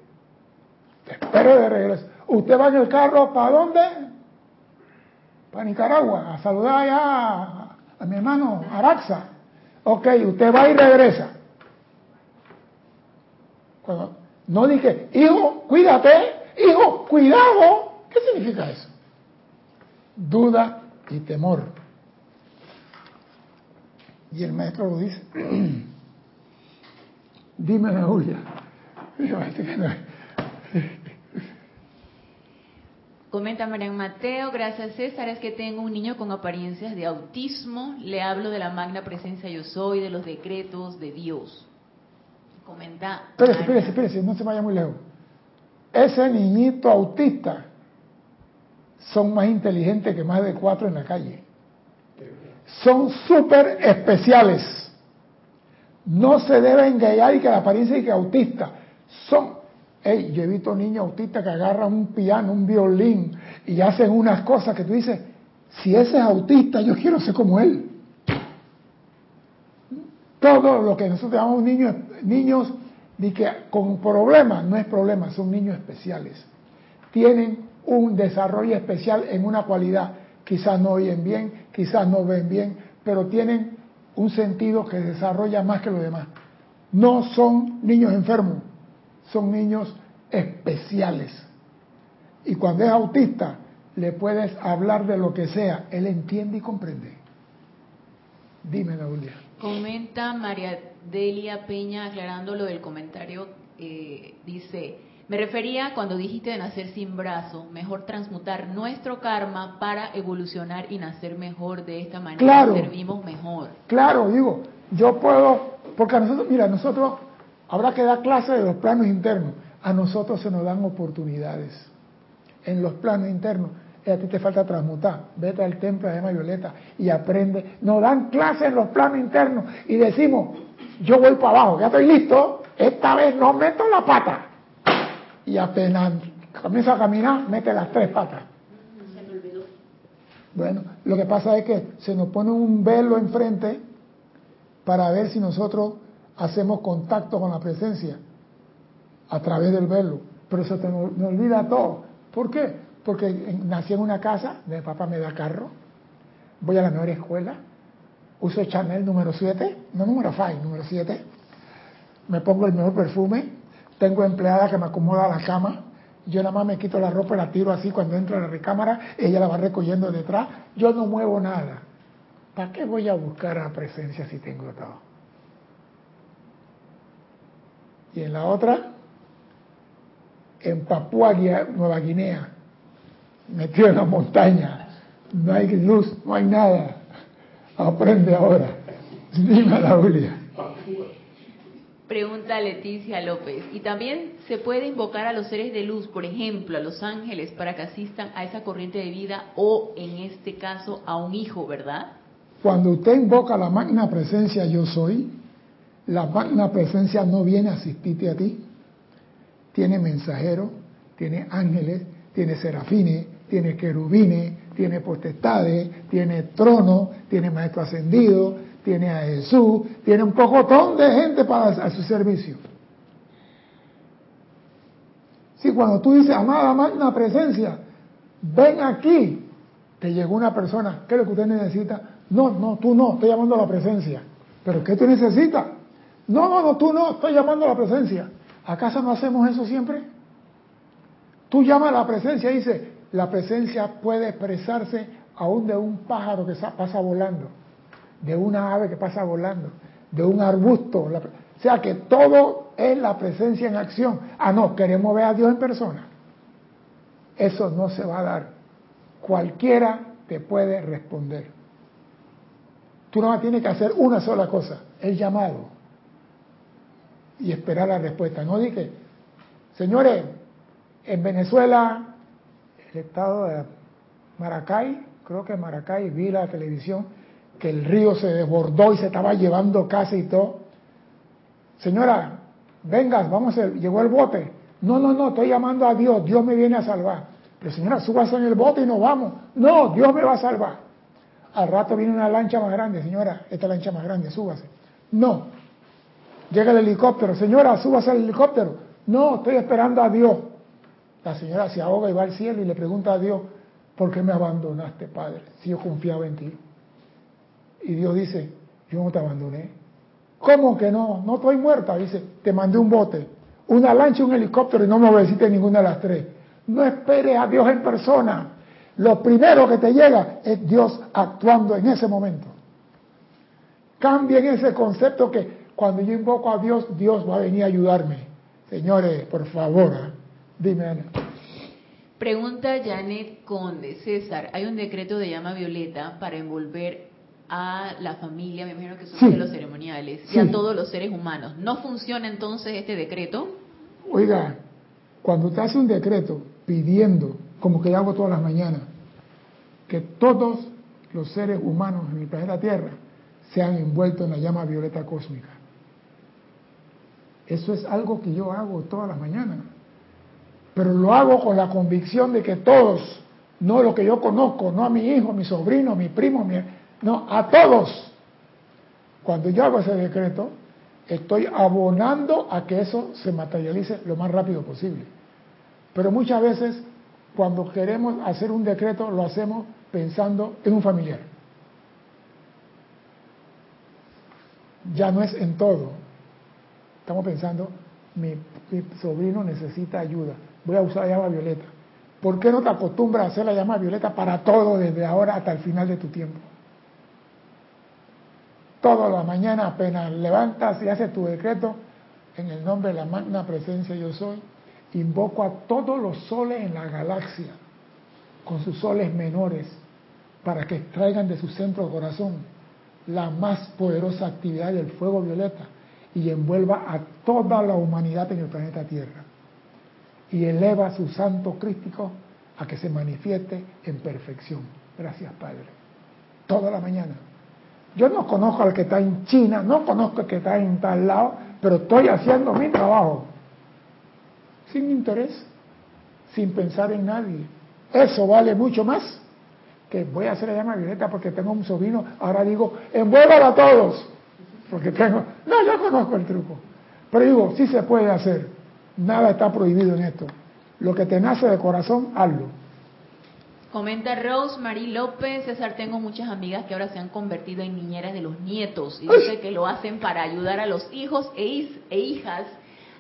Te espero de regreso. Usted va en el carro, ¿para dónde? Para Nicaragua, a saludar allá a, a mi hermano Araxa. Ok, usted va y regresa. Cuando- no dije, hijo, cuídate, hijo, cuidado. ¿Qué significa eso? Duda y temor. Y el maestro lo dice. Dime, Julia. Este Comenta Marian Mateo, gracias César, es que tengo un niño con apariencias de autismo, le hablo de la magna presencia yo soy, de los decretos de Dios. Comenta... Espérese, espérese, espérese, no se vaya muy lejos. Ese niñito autista son más inteligentes que más de cuatro en la calle. Son súper especiales. No se deben guiar y que la apariencia y que autista. Son, Ey, yo he visto niños autistas que agarran un piano, un violín y hacen unas cosas que tú dices, si ese es autista, yo quiero ser como él. Todo lo que nosotros llamamos niños, niños que con problemas, no es problema, son niños especiales. Tienen un desarrollo especial en una cualidad. Quizás no oyen bien, quizás no ven bien, pero tienen un sentido que desarrolla más que los demás. No son niños enfermos, son niños especiales. Y cuando es autista, le puedes hablar de lo que sea, él entiende y comprende. Dime, Julia. Comenta María Delia Peña aclarando lo del comentario, eh, dice, me refería cuando dijiste de nacer sin brazo, mejor transmutar nuestro karma para evolucionar y nacer mejor de esta manera, Claro. servimos mejor. Claro, digo, yo puedo, porque a nosotros, mira, nosotros habrá que dar clase de los planos internos. A nosotros se nos dan oportunidades en los planos internos. y a ti te falta transmutar. Vete al templo de llama violeta y aprende. Nos dan clases en los planos internos y decimos, yo voy para abajo, ya estoy listo, esta vez no meto la pata. Y apenas comienza a caminar, mete las tres patas. Bueno, lo que pasa es que se nos pone un velo enfrente para ver si nosotros hacemos contacto con la presencia a través del velo. Pero eso te olvida todo. ¿Por qué? Porque nací en una casa, mi papá me da carro, voy a la mejor escuela, uso Chanel número 7, no número 5, número 7, me pongo el mejor perfume, tengo empleada que me acomoda la cama, yo nada más me quito la ropa y la tiro así cuando entro a la recámara, ella la va recogiendo detrás, yo no muevo nada. ¿Para qué voy a buscar a presencia si tengo todo? Y en la otra, en Papúa Nueva Guinea, metido en la montaña, no hay luz, no hay nada. Aprende ahora. Dime la Julia. Pregunta Leticia López. ¿Y también se puede invocar a los seres de luz, por ejemplo, a los ángeles, para que asistan a esa corriente de vida o, en este caso, a un hijo, verdad? Cuando usted invoca la magna presencia yo soy, la magna presencia no viene a asistirte a ti. Tiene mensajeros, tiene ángeles, tiene serafines, tiene querubines, tiene potestades, tiene trono, tiene maestro ascendido, tiene a Jesús, tiene un pocotón de gente para a su servicio. Si cuando tú dices, amada magna presencia, ven aquí, te llegó una persona, ¿qué es lo que usted necesita? No, no, tú no, estoy llamando a la presencia. ¿Pero qué tú necesitas? No, no, no, tú no, estoy llamando a la presencia. ¿Acaso no hacemos eso siempre? Tú llamas a la presencia y dices, la presencia puede expresarse aún de un pájaro que pasa volando de una ave que pasa volando, de un arbusto. o sea que todo es la presencia en acción. Ah, no, queremos ver a Dios en persona. Eso no se va a dar. Cualquiera te puede responder. Tú no tienes que hacer una sola cosa, el llamado. Y esperar la respuesta. No dije, señores, en Venezuela, el estado de Maracay, creo que Maracay, vi la televisión, que el río se desbordó y se estaba llevando casa y todo. Señora, vengas, vamos, a, llegó el bote. No, no, no, estoy llamando a Dios, Dios me viene a salvar. Pero señora, súbase en el bote y nos vamos. No, Dios me va a salvar. Al rato viene una lancha más grande, señora, esta lancha más grande, súbase. No. Llega el helicóptero, señora, súbase al helicóptero. No, estoy esperando a Dios. La señora se ahoga y va al cielo y le pregunta a Dios, ¿por qué me abandonaste, Padre? Si yo confiaba en ti. Y Dios dice, yo no te abandoné. ¿Cómo que no? No estoy muerta. Dice, te mandé un bote, una lancha, un helicóptero y no me obedeciste ninguna de las tres. No esperes a Dios en persona. Lo primero que te llega es Dios actuando en ese momento. Cambien ese concepto que cuando yo invoco a Dios, Dios va a venir a ayudarme. Señores, por favor, ¿eh? dime. Pregunta Janet Conde, César, hay un decreto de llama violeta para envolver a la familia, me imagino que son de los ceremoniales, y a todos los seres humanos. ¿No funciona entonces este decreto? Oiga, cuando usted hace un decreto pidiendo, como que yo hago todas las mañanas, que todos los seres humanos en el planeta Tierra sean envueltos en la llama violeta cósmica. Eso es algo que yo hago todas las mañanas. Pero lo hago con la convicción de que todos, no lo que yo conozco, no a mi hijo, a mi sobrino, a mi primo, a mi, no, a todos. Cuando yo hago ese decreto, estoy abonando a que eso se materialice lo más rápido posible. Pero muchas veces, cuando queremos hacer un decreto, lo hacemos pensando en un familiar. Ya no es en todo. Estamos pensando, mi, sobrino necesita ayuda. Voy a usar la llama violeta. ¿Por qué no te acostumbras a hacer la llama violeta para todo desde ahora hasta el final de tu tiempo? Toda la mañana apenas levantas y haces tu decreto en el nombre de la magna presencia yo soy, invoco a todos los soles en la galaxia con sus soles menores para que extraigan de su centro corazón la más poderosa actividad del fuego violeta y envuelva a toda la humanidad en el planeta Tierra y eleva su santo crístico a que se manifieste en perfección. Gracias, Padre. Toda la mañana. Yo no conozco al que está en China, no conozco al que está en tal lado, pero estoy haciendo mi trabajo. Sin interés, sin pensar en nadie. Eso vale mucho más que voy a hacer la llama violeta porque tengo un sobrino. Ahora digo, envuélvalo a todos. Porque tengo. No, yo conozco el truco. Pero digo, sí se puede hacer. Nada está prohibido en esto. Lo que te nace de corazón, hazlo. Comenta Rose Marie López, César, tengo muchas amigas que ahora se han convertido en niñeras de los nietos y dice que lo hacen para ayudar a los hijos e, e hijas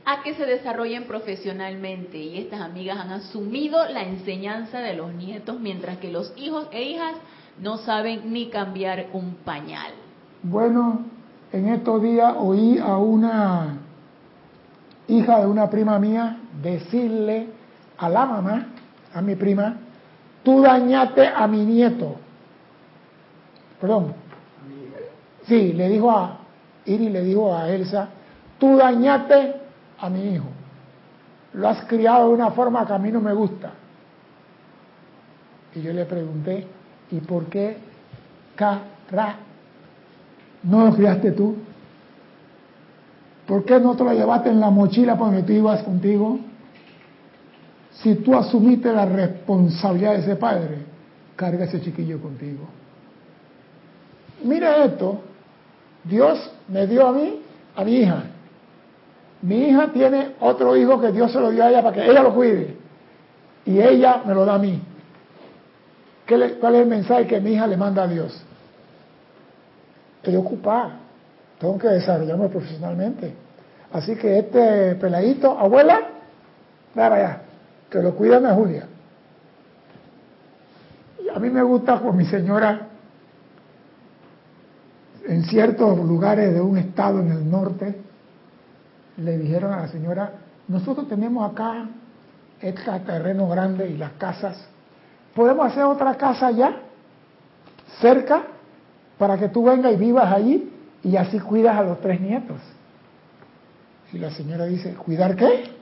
a que se desarrollen profesionalmente y estas amigas han asumido la enseñanza de los nietos mientras que los hijos e hijas no saben ni cambiar un pañal. Bueno, en estos días oí a una hija de una prima mía decirle a la mamá, a mi prima, tú dañaste a mi nieto. Perdón. Sí, le dijo a Iri, le dijo a Elsa, tú dañaste a mi hijo. Lo has criado de una forma que a mí no me gusta. Y yo le pregunté, ¿y por qué Cara no lo criaste tú? ¿Por qué no te lo llevaste en la mochila cuando tú ibas contigo? Si tú asumiste la responsabilidad de ese padre, carga ese chiquillo contigo. Mira esto, Dios me dio a mí, a mi hija. Mi hija tiene otro hijo que Dios se lo dio a ella para que ella lo cuide. Y ella me lo da a mí. ¿Cuál es el mensaje que mi hija le manda a Dios? Estoy ocupada. Tengo que desarrollarme profesionalmente. Así que este peladito, abuela, vaya allá, que lo cuidan a Julia. Y a mí me gusta con mi señora en ciertos lugares de un estado en el norte, le dijeron a la señora, nosotros tenemos acá este terreno grande y las casas, ¿podemos hacer otra casa allá, cerca, para que tú vengas y vivas allí? y así cuidas a los tres nietos. Y la señora dice, ¿cuidar qué?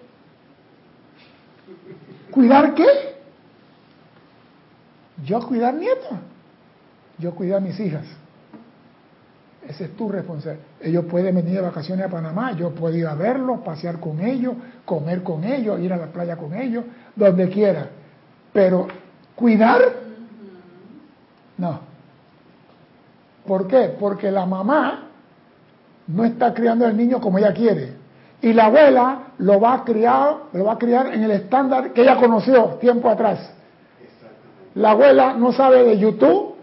¿Cuidar qué? Yo cuidar nietos. Yo cuidar mis hijas. Esa es tu responsabilidad. Ellos pueden venir de vacaciones a Panamá, yo puedo ir a verlos, pasear con ellos, comer con ellos, ir a la playa con ellos, donde quiera. Pero cuidar, no. ¿Por qué? Porque la mamá no está criando al niño como ella quiere. Y la abuela lo va a criar, lo va a criar en el estándar que ella conoció tiempo atrás. La abuela no sabe de YouTube,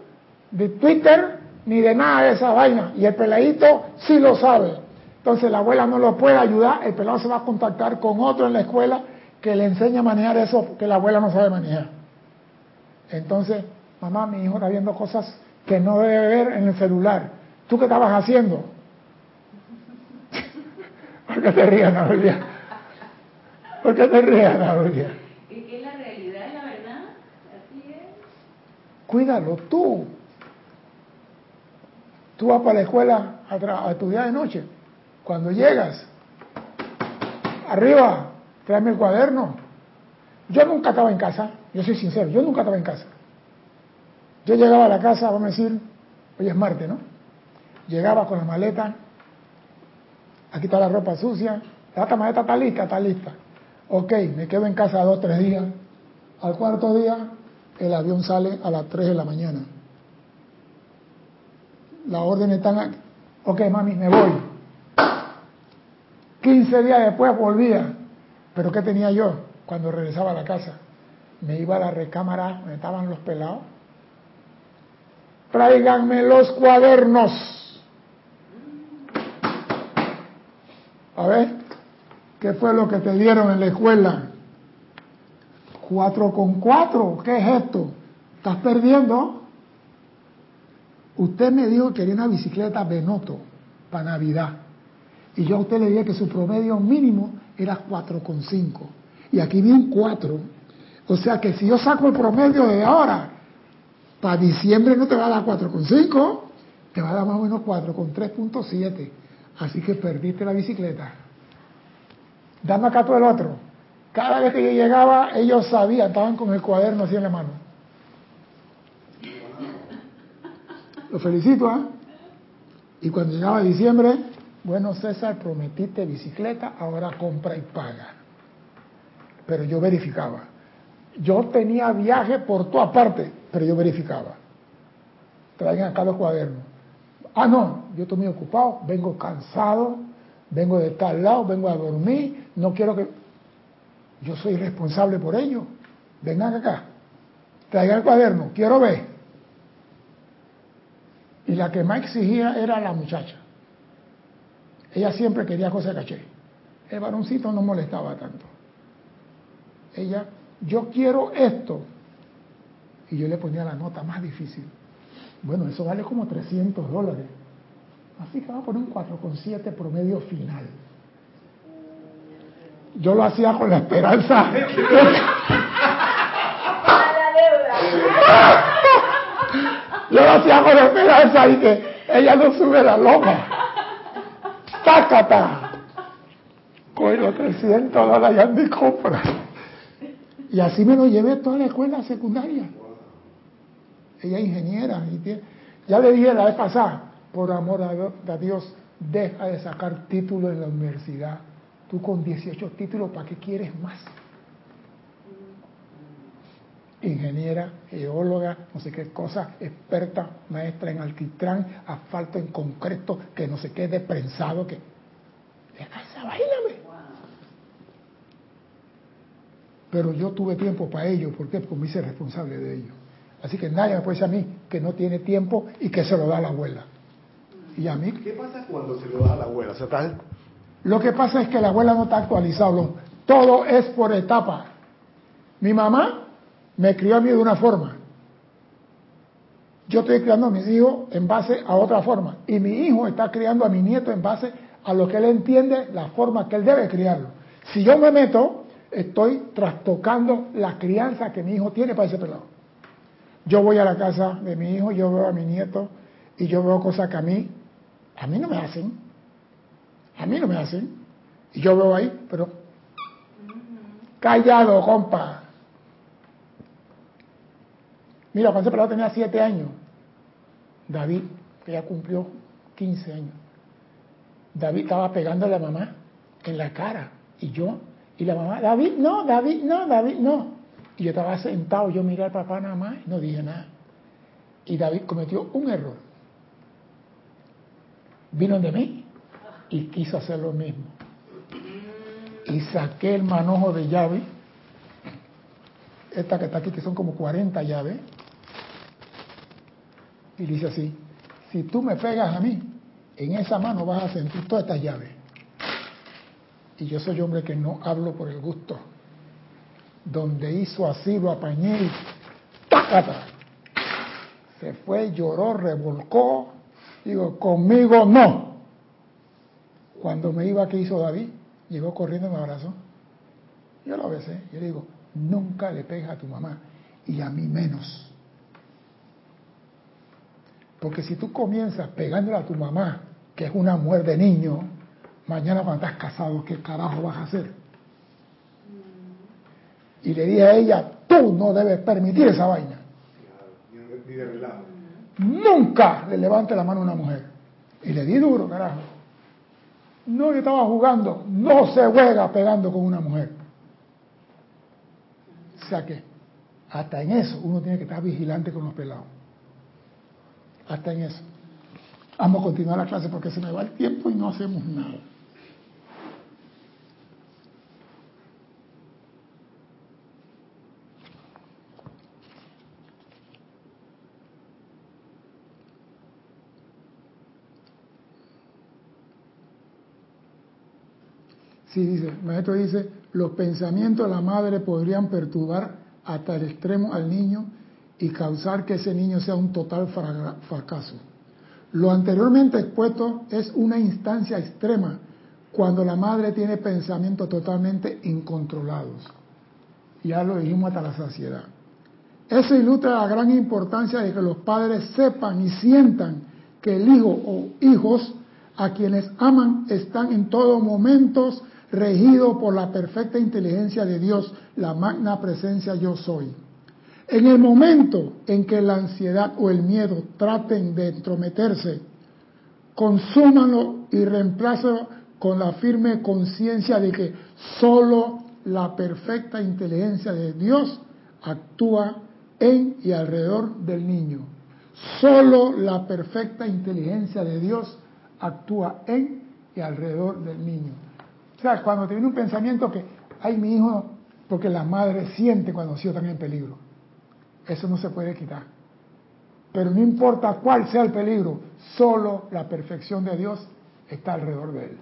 de Twitter, ni de nada de esa vaina. Y el peladito sí lo sabe. Entonces la abuela no lo puede ayudar, el pelado se va a contactar con otro en la escuela que le enseña a manejar eso que la abuela no sabe manejar. Entonces, mamá, mi hijo está viendo cosas que no debe ver en el celular. ¿Tú qué estabas haciendo? ¿Por qué te rías, Julia? ¿Por qué te rías, Julia? Es que la realidad es la verdad. Así es. Cuídalo tú. Tú vas para la escuela a, estudiar de noche. Cuando llegas, arriba, tráeme el cuaderno. Yo nunca estaba en casa, yo soy sincero, yo nunca estaba en casa. Yo llegaba a la casa, vamos a decir, hoy es martes, ¿no? Llegaba con la maleta, aquí está la ropa sucia, esta maleta está lista, está lista. Ok, me quedo en casa dos, tres días. Al cuarto día, el avión sale a las tres de la mañana. La orden aquí. Ok, mami, me voy. 15 días después volvía. Pero ¿qué tenía yo cuando regresaba a la casa? Me iba a la recámara donde estaban los pelados. Tráiganme los cuadernos. A ver, ¿qué fue lo que te dieron en la escuela? Cuatro con cuatro, ¿qué es esto? ¿Estás perdiendo? Usted me dijo que quería una bicicleta Benoto para Navidad. Y yo a usted le dije que su promedio mínimo era cuatro con cinco. Y aquí vi un cuatro. O sea que si yo saco el promedio de ahora, para diciembre no te va a dar cuatro con cinco, te va a dar más o menos cuatro con 3.7. Así que perdiste la bicicleta. Dame acá todo el otro. Cada vez que yo llegaba, ellos sabían, estaban con el cuaderno así en la mano. Lo felicito, ¿ah? Y cuando llegaba diciembre, bueno, César, prometiste bicicleta, ahora compra y paga. Pero yo verificaba. Yo tenía viaje por toda parte, pero yo verificaba. Traigan acá los cuadernos. Ah, no, yo estoy muy ocupado, vengo cansado, vengo de tal lado, vengo a dormir, no quiero que... Yo soy responsable por ello. Vengan acá, traigan el cuaderno, quiero ver. Y la que más exigía era la muchacha. Ella siempre quería cosas de caché. El varoncito no molestaba tanto. Ella, yo quiero esto. Y yo le ponía la nota más difícil. Bueno, eso vale como 300 dólares. Así que vamos a poner un 4,7 promedio final. Yo lo hacía con la esperanza. Yo lo hacía con la esperanza y que ella no sube la loma. ¡Tácata! Con los 300 dólares ya mi compra. Y así me lo llevé toda la escuela secundaria. Ella es ingeniera. Y ya le dije la vez pasada, por amor a Dios, deja de sacar títulos en la universidad. Tú con 18 títulos, ¿para qué quieres más? ingeniera, geóloga, no sé qué cosa, experta, maestra en alquitrán, asfalto en concreto, que no sé qué, de prensado, que... Deja esa vaina, Pero yo tuve tiempo para ello, ¿por qué? Porque me hice responsable de ello. Así que nadie me puede decir a mí que no tiene tiempo y que se lo da a la abuela. ¿Y a mí? ¿Qué pasa cuando se lo da a la abuela? tal? Lo que pasa es que la abuela no está actualizado. Todo es por etapa. Mi mamá me crió a mí de una forma. Yo estoy criando a mis hijos en base a otra forma. Y mi hijo está criando a mi nieto en base a lo que él entiende, la forma que él debe criarlo. Si yo me meto, estoy trastocando la crianza que mi hijo tiene para ese pelado. Yo voy a la casa de mi hijo, yo veo a mi nieto y yo veo cosas que a mí, a mí no me hacen. A mí no me hacen. Y yo veo ahí, pero callado, compa. Mira, cuando ese pelado tenía 7 años, David, que ya cumplió 15 años, David estaba pegando a la mamá en la cara. Y yo, y la mamá, David, no, David, no, David, no. Y yo estaba sentado, yo miré al papá nada más y no dije nada. Y David cometió un error. Vino de mí y quiso hacer lo mismo. Y saqué el manojo de llave, esta que está aquí, que son como 40 llaves, y dice así, si tú me pegas a mí, en esa mano vas a sentir todas estas llaves. Y yo soy hombre que no hablo por el gusto. Donde hizo así, lo apañé y. Se fue, lloró, revolcó. Digo, conmigo no. Cuando me iba, ¿qué hizo David? Llegó corriendo y me abrazó. Yo lo besé. Yo le digo, nunca le pegas a tu mamá y a mí menos. Porque si tú comienzas pegándole a tu mamá, que es una mujer de niño, mañana cuando estás casado, ¿qué carajo vas a hacer? Y le dije a ella, tú no debes permitir esa vaina. Nunca le levante la mano a una mujer. Y le di duro, carajo. No, yo estaba jugando. No se juega pegando con una mujer. O sea que, hasta en eso uno tiene que estar vigilante con los pelados. Hasta en eso. Vamos a continuar la clase porque se me va el tiempo y no hacemos nada. Sí, dice, el maestro dice, los pensamientos de la madre podrían perturbar hasta el extremo al niño y causar que ese niño sea un total fracaso. Lo anteriormente expuesto es una instancia extrema cuando la madre tiene pensamientos totalmente incontrolados. Ya lo dijimos hasta la saciedad. Eso ilustra la gran importancia de que los padres sepan y sientan que el hijo o hijos a quienes aman están en todos momentos regido por la perfecta inteligencia de Dios, la magna presencia yo soy. En el momento en que la ansiedad o el miedo traten de entrometerse, consúmanlo y reemplácenlo con la firme conciencia de que solo la perfecta inteligencia de Dios actúa en y alrededor del niño. Solo la perfecta inteligencia de Dios actúa en y alrededor del niño. Sea, cuando te viene un pensamiento que, hay mi hijo, porque la madre siente cuando su hijo está en peligro. Eso no se puede quitar. Pero no importa cuál sea el peligro, solo la perfección de Dios está alrededor de él.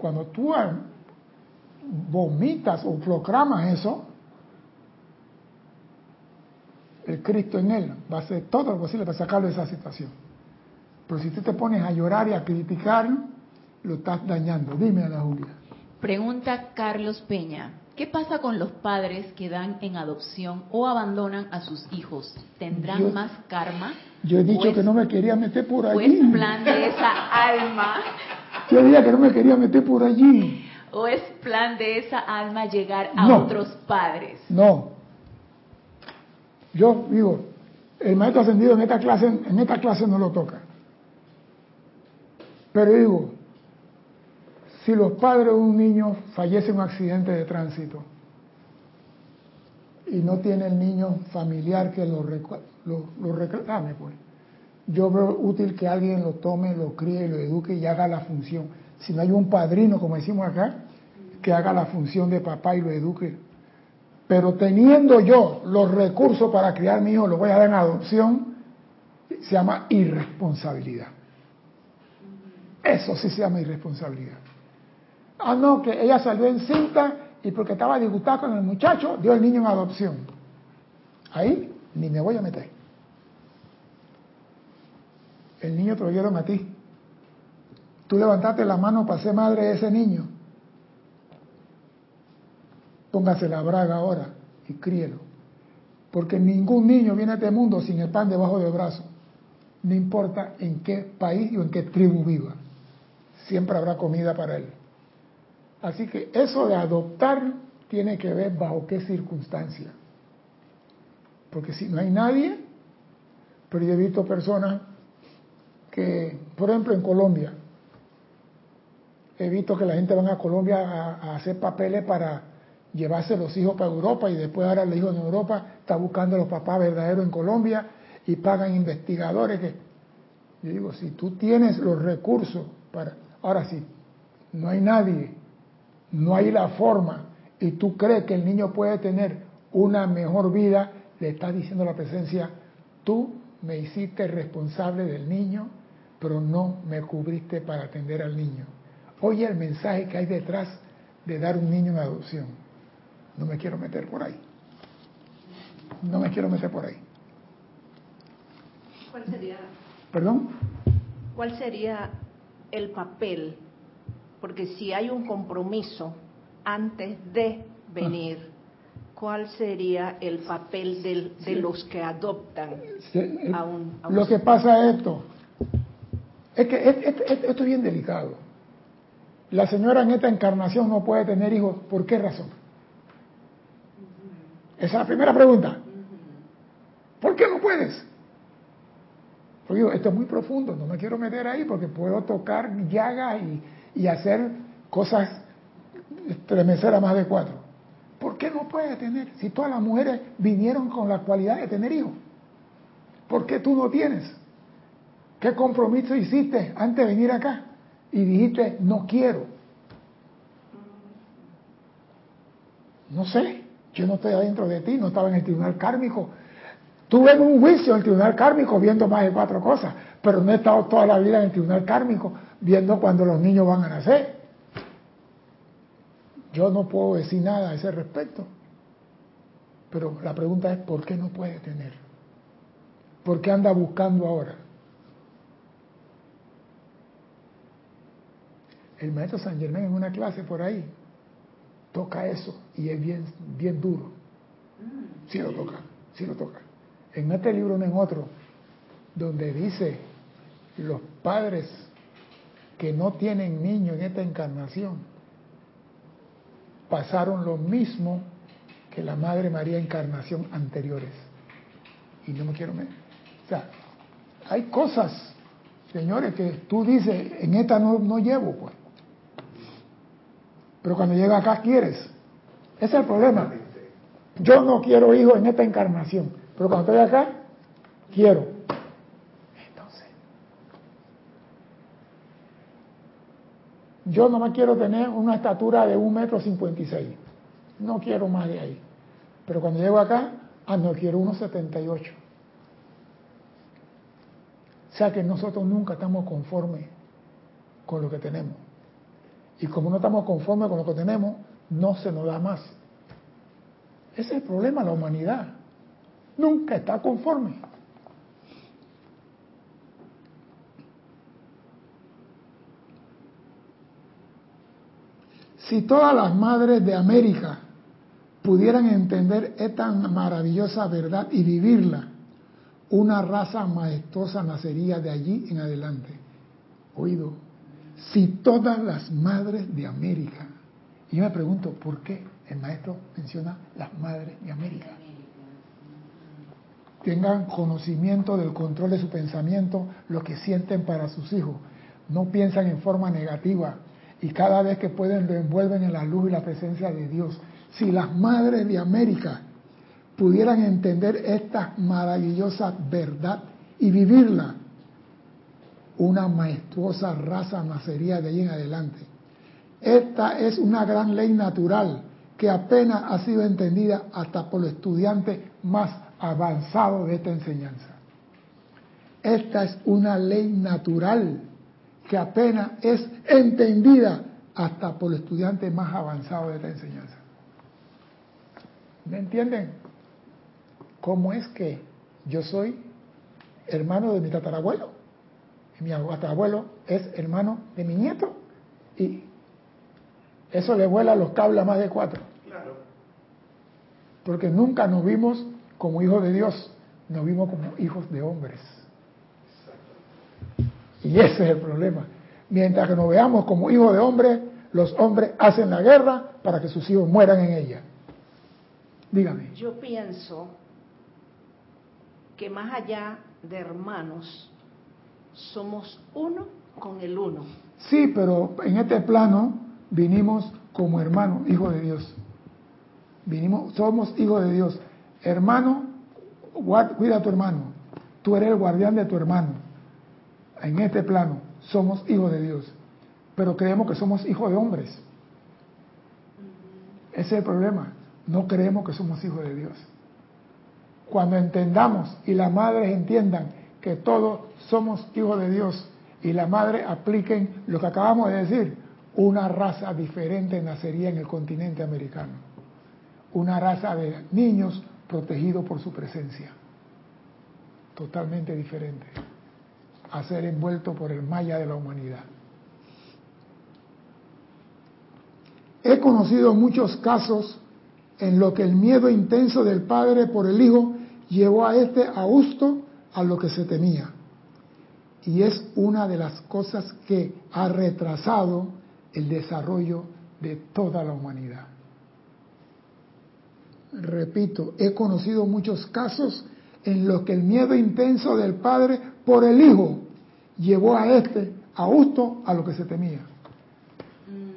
Cuando tú vomitas o proclamas eso, el Cristo en él va a hacer todo lo posible para sacarlo de esa situación. Pero si tú te pones a llorar y a criticar, lo estás dañando. Dime, Ana Julia. Pregunta Carlos Peña. ¿Qué pasa con los padres que dan en adopción o abandonan a sus hijos? ¿Tendrán más karma? Yo he dicho que no me quería meter por allí. ¿O es plan de esa alma? Yo dije que no me quería meter por allí. ¿O es plan de esa alma llegar a otros padres? No. Yo digo, el maestro ascendido en esta clase, en esta clase no lo toca. Pero digo, si los padres de un niño fallecen en un accidente de tránsito y no tiene el niño familiar que lo, lo, reclame, pues, yo veo útil que alguien lo tome, lo críe, lo eduque y haga la función. Si no hay un padrino, como decimos acá, que haga la función de papá y lo eduque. Pero teniendo yo los recursos para criar a mi hijo, lo voy a dar en adopción, se llama irresponsabilidad. Eso sí se llama irresponsabilidad. Ah, no, que ella salió en cinta y porque estaba disgustada con el muchacho, dio el niño en adopción. Ahí ni me voy a meter. El niño te lo dieron a ti. Tú levantaste la mano para ser madre de ese niño. Póngase la braga ahora y críelo. Porque ningún niño viene a este mundo sin el pan debajo del brazo. No importa en qué país o en qué tribu viva siempre habrá comida para él. Así que eso de adoptar tiene que ver bajo qué circunstancia. Porque si no hay nadie, pero yo he visto personas que, por ejemplo, en Colombia, he visto que la gente va a Colombia a, hacer papeles para llevarse los hijos para Europa y después ahora el hijo en Europa está buscando a los papás verdaderos en Colombia y pagan investigadores que yo digo, si tú tienes los recursos para Ahora sí, no hay nadie, no hay la forma, y tú crees que el niño puede tener una mejor vida, le estás diciendo la presencia, tú me hiciste responsable del niño, pero no me cubriste para atender al niño. Oye el mensaje que hay detrás de dar un niño en adopción. No me quiero meter por ahí. No me quiero meter por ahí. ¿Cuál sería? ¿Perdón? ¿Cuál sería el papel, porque si hay un compromiso antes de venir, ¿cuál sería el papel de los que adoptan a un, Lo que pasa es esto, es que esto es bien delicado. La señora en esta encarnación no puede tener hijos, ¿por qué razón? Esa es la primera pregunta. ¿Por qué no puedes? digo, esto es muy profundo, no me quiero meter ahí porque puedo tocar llagas y, hacer cosas estremecer a más de cuatro. ¿Por qué no puede tener? Si todas las mujeres vinieron con la cualidad de tener hijos, ¿por qué tú no tienes? ¿Qué compromiso hiciste antes de venir acá? Y dijiste, no quiero. No sé, yo no estoy adentro de ti, no estaba en el tribunal kármico, Tuve un juicio en el tribunal kármico viendo más de cuatro cosas, pero no he estado toda la vida en el tribunal kármico viendo cuando los niños van a nacer. Yo no puedo decir nada a ese respecto. Pero la pregunta es, ¿por qué no puede tener? ¿Por qué anda buscando ahora? El maestro San Germán en una clase por ahí toca eso y es bien, bien duro. Sí lo toca, sí lo toca en este libro no en otro, donde dice los padres que no tienen niños en esta encarnación pasaron lo mismo que la Madre María Encarnación anteriores. Y no me quiero meter. O sea, hay cosas, señores, que tú dices, en esta no, no llevo, pues. Pero cuando llega acá quieres. Ese es el problema. Yo no quiero hijos en esta encarnación, pero cuando estoy acá, quiero. Entonces, yo no me quiero tener una estatura de un metro cincuenta y seis. No quiero más de ahí. Pero cuando llego acá, ah, no quiero unos 78. O sea que nosotros nunca estamos conformes con lo que tenemos. Y como no estamos conformes con lo que tenemos, no se nos da más. Ese es el problema la humanidad. Nunca está conforme. Si todas las madres de América pudieran entender esta maravillosa verdad y vivirla, una raza majestuosa nacería de allí en adelante. Oído, si todas las madres de América, y yo me pregunto, ¿por qué el maestro menciona las madres de América? Tengan conocimiento del control de su pensamiento, lo que sienten para sus hijos. No piensan en forma negativa y cada vez que pueden lo envuelven en la luz y la presencia de Dios. Si las madres de América pudieran entender esta maravillosa verdad y vivirla, una majestuosa raza nacería de ahí en adelante. Esta es una gran ley natural que apenas ha sido entendida hasta por los estudiantes más avanzados de esta enseñanza. Esta es una ley natural que apenas es entendida hasta por los estudiantes más avanzados de esta enseñanza. ¿Me entienden? ¿Cómo es que yo soy hermano de mi tatarabuelo? mi abuelo es hermano de mi nieto y eso le vuela los cables a más de cuatro. Claro. Porque nunca nos vimos como hijos de Dios, nos vimos como hijos de hombres. Y ese es el problema. Mientras que nos veamos como hijos de hombres, los hombres hacen la guerra para que sus hijos mueran en ella. Dígame. Yo pienso que más allá de hermanos, somos uno con el uno. Sí, pero en este plano vinimos como hermanos, hijos de Dios. Vinimos, somos hijos de Dios. Hermano, cuida a tu hermano. Tú eres el guardián de tu hermano. En este plano somos hijos de Dios. Pero creemos que somos hijos de hombres. Ese es el problema. No creemos que somos hijos de Dios. Cuando entendamos y las madres entiendan que todos somos hijos de Dios y la madre apliquen lo que acabamos de decir, una raza diferente nacería en el continente americano. Una raza de niños protegidos por su presencia. Totalmente diferente a ser envuelto por el maya de la humanidad. He conocido muchos casos en los que el miedo intenso del padre por el hijo llevó a este a gusto a lo que se temía. Y es una de las cosas que ha retrasado el desarrollo de toda la humanidad. Repito, he conocido muchos casos en los que el miedo intenso del padre por el hijo llevó a este a justo a lo que se temía.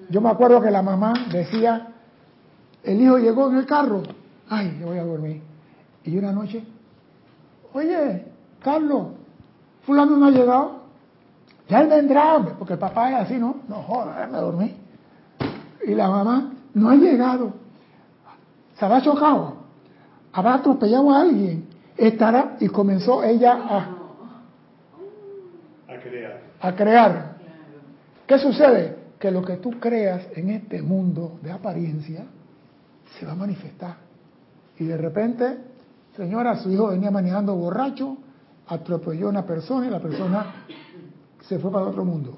Yo me acuerdo que la mamá decía, el hijo llegó en el carro, ay, yo voy a dormir. Y una noche, oye, Carlos, fulano no ha llegado. Ya él vendrá, porque el papá es así, ¿no? No joda, me dormí. Y la mamá, no ha llegado. Se habrá chocado. Habrá atropellado a alguien. Estará, y comenzó ella a crear. A crear. ¿Qué sucede? Que lo que tú creas en este mundo de apariencia se va a manifestar. Y de repente, señora, su hijo venía manejando borracho, atropelló a una persona y la persona se fue para otro mundo.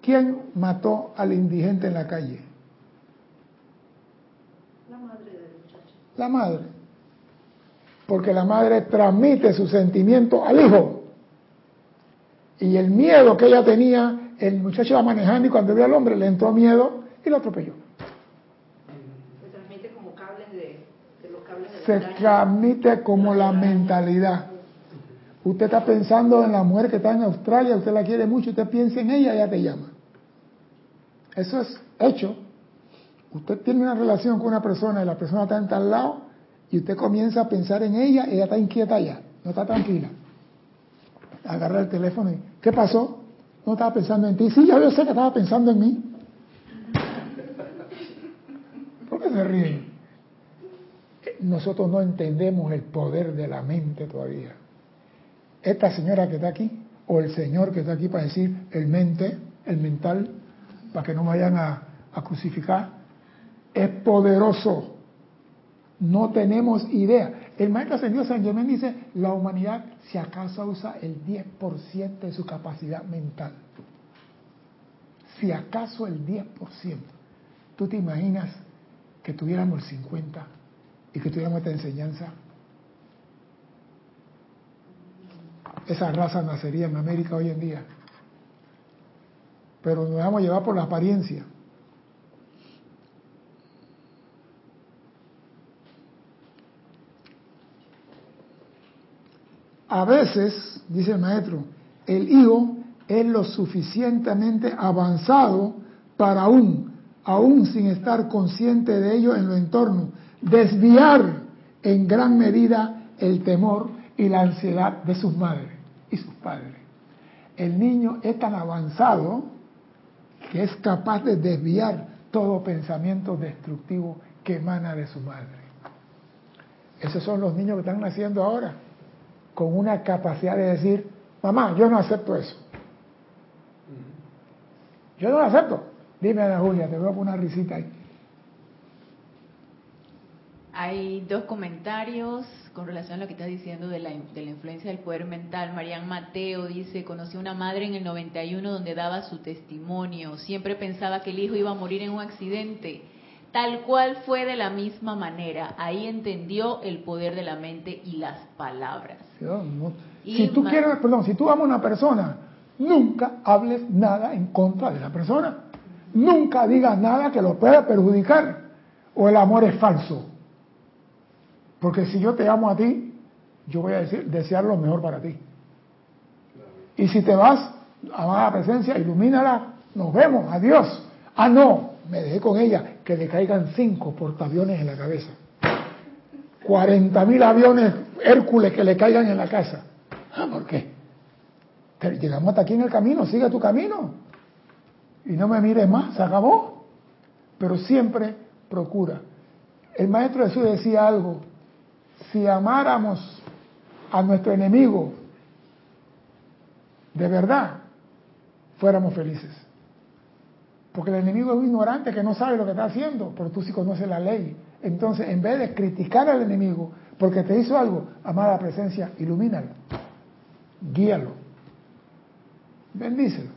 ¿Quién mató al indigente en la calle? La madre del muchacho. La madre. Porque la madre transmite su sentimiento al hijo. Y el miedo que ella tenía, el muchacho iba manejando y cuando vio al hombre le entró miedo y lo atropelló. Se transmite como cables de, de los cables de Se la transmite como la mentalidad. Usted está pensando en la mujer que está en Australia, usted la quiere mucho, usted piensa en ella, ella te llama. Eso es hecho. Usted tiene una relación con una persona y la persona está en tal lado y usted comienza a pensar en ella, ella está inquieta ya, no está tranquila. Agarra el teléfono y, ¿qué pasó? No estaba pensando en ti. Sí, yo sé que estaba pensando en mí. ¿Por qué se ríen? Nosotros no entendemos el poder de la mente todavía. Esta señora que está aquí, o el señor que está aquí para decir el mente, el mental, para que no vayan a crucificar, es poderoso. No tenemos idea. El maestro ascendido San Germán dice, la humanidad si acaso usa el 10% de su capacidad mental. Si acaso el 10%. ¿Tú te imaginas que tuviéramos el 50% y que tuviéramos esta enseñanza? Esa raza nacería en América hoy en día. Pero nos vamos a llevar por la apariencia. A veces, dice el maestro, el hijo es lo suficientemente avanzado para aún, aún sin estar consciente de ello en lo entorno, desviar en gran medida el temor y la ansiedad de sus madres y sus padres. El niño es tan avanzado que es capaz de desviar todo pensamiento destructivo que emana de su madre. Esos son los niños que están naciendo ahora, con una capacidad de decir, mamá, yo no acepto eso. Yo no lo acepto. Dime, Ana Julia, te voy a poner una risita ahí. Hay dos comentarios con relación a lo que estás diciendo de la, de la influencia del poder mental. Marian Mateo dice, conocí una madre en el 91 donde daba su testimonio. Siempre pensaba que el hijo iba a morir en un accidente. Tal cual fue de la misma manera. Ahí entendió el poder de la mente y las palabras. Si tú quieres, perdón, si tú amas a una persona, nunca hables nada en contra de la persona. Nunca digas nada que lo pueda perjudicar. O el amor es falso. Porque si yo te amo a ti, yo voy a decir, desear lo mejor para ti. Y si te vas, a la presencia, ilumínala, nos vemos, adiós. Ah, no, me dejé con ella, que le caigan cinco portaaviones en la cabeza. 40 mil aviones Hércules que le caigan en la casa. Ah, ¿por qué? Llegamos hasta aquí en el camino, sigue tu camino. Y no me mires más, se acabó. Pero siempre procura. El maestro Jesús decía algo, si amáramos a nuestro enemigo de verdad, fuéramos felices. Porque el enemigo es un ignorante que no sabe lo que está haciendo, pero tú sí conoces la ley. Entonces, en vez de criticar al enemigo porque te hizo algo, amada presencia, ilumínalo, guíalo, bendícelo.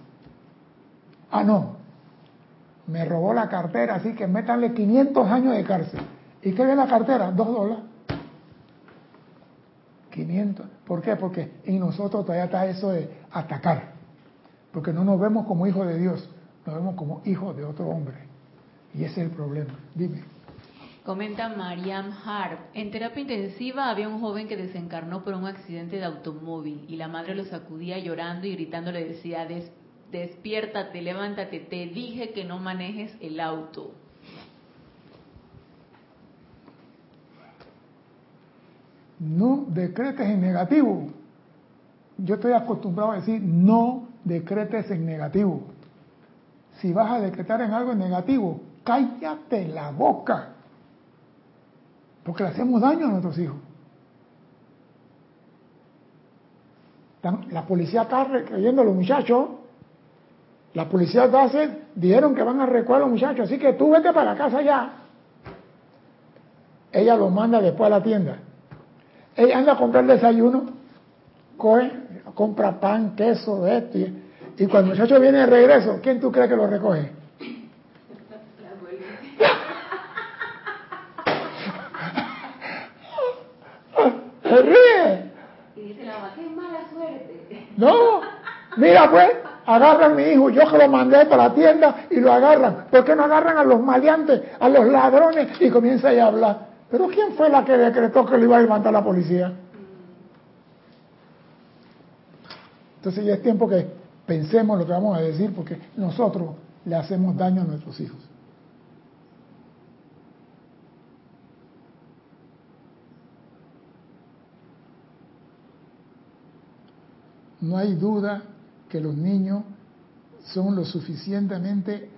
Ah, no, me robó la cartera, así que métanle 500 años de cárcel. ¿Y qué es la cartera? Dos dólares. 500. ¿Por qué? Porque en nosotros todavía está eso de atacar. Porque no nos vemos como hijos de Dios, nos vemos como hijos de otro hombre. Y ese es el problema. Dime. Comenta Mariam Harp. En terapia intensiva había un joven que desencarnó por un accidente de automóvil y la madre lo sacudía llorando y gritando le decía, despiértate, levántate, te dije que no manejes el auto. no decretes en negativo. Yo estoy acostumbrado a decir no decretes en negativo. Si vas a decretar en algo negativo, cállate la boca. Porque le hacemos daño a nuestros hijos. La policía está recayendo a los muchachos. La policía hace, dijeron que van a recoger a los muchachos, así que tú vete para la casa ya. Ella los manda después a la tienda. Ella anda a comprar desayuno, coge, compra pan, queso, esto. Y, y cuando el muchacho viene de regreso, ¿quién tú crees que lo recoge? Se ríe. Y dice la mamá, qué mala suerte. No, mira pues, agarran a mi hijo, yo que lo mandé para la tienda y lo agarran. ¿Por qué no agarran a los maleantes, a los ladrones y comienza a hablar? Pero ¿quién fue la que decretó que le iba a levantar la policía? Entonces ya es tiempo que pensemos lo que vamos a decir porque nosotros le hacemos daño a nuestros hijos. No hay duda que los niños son lo suficientemente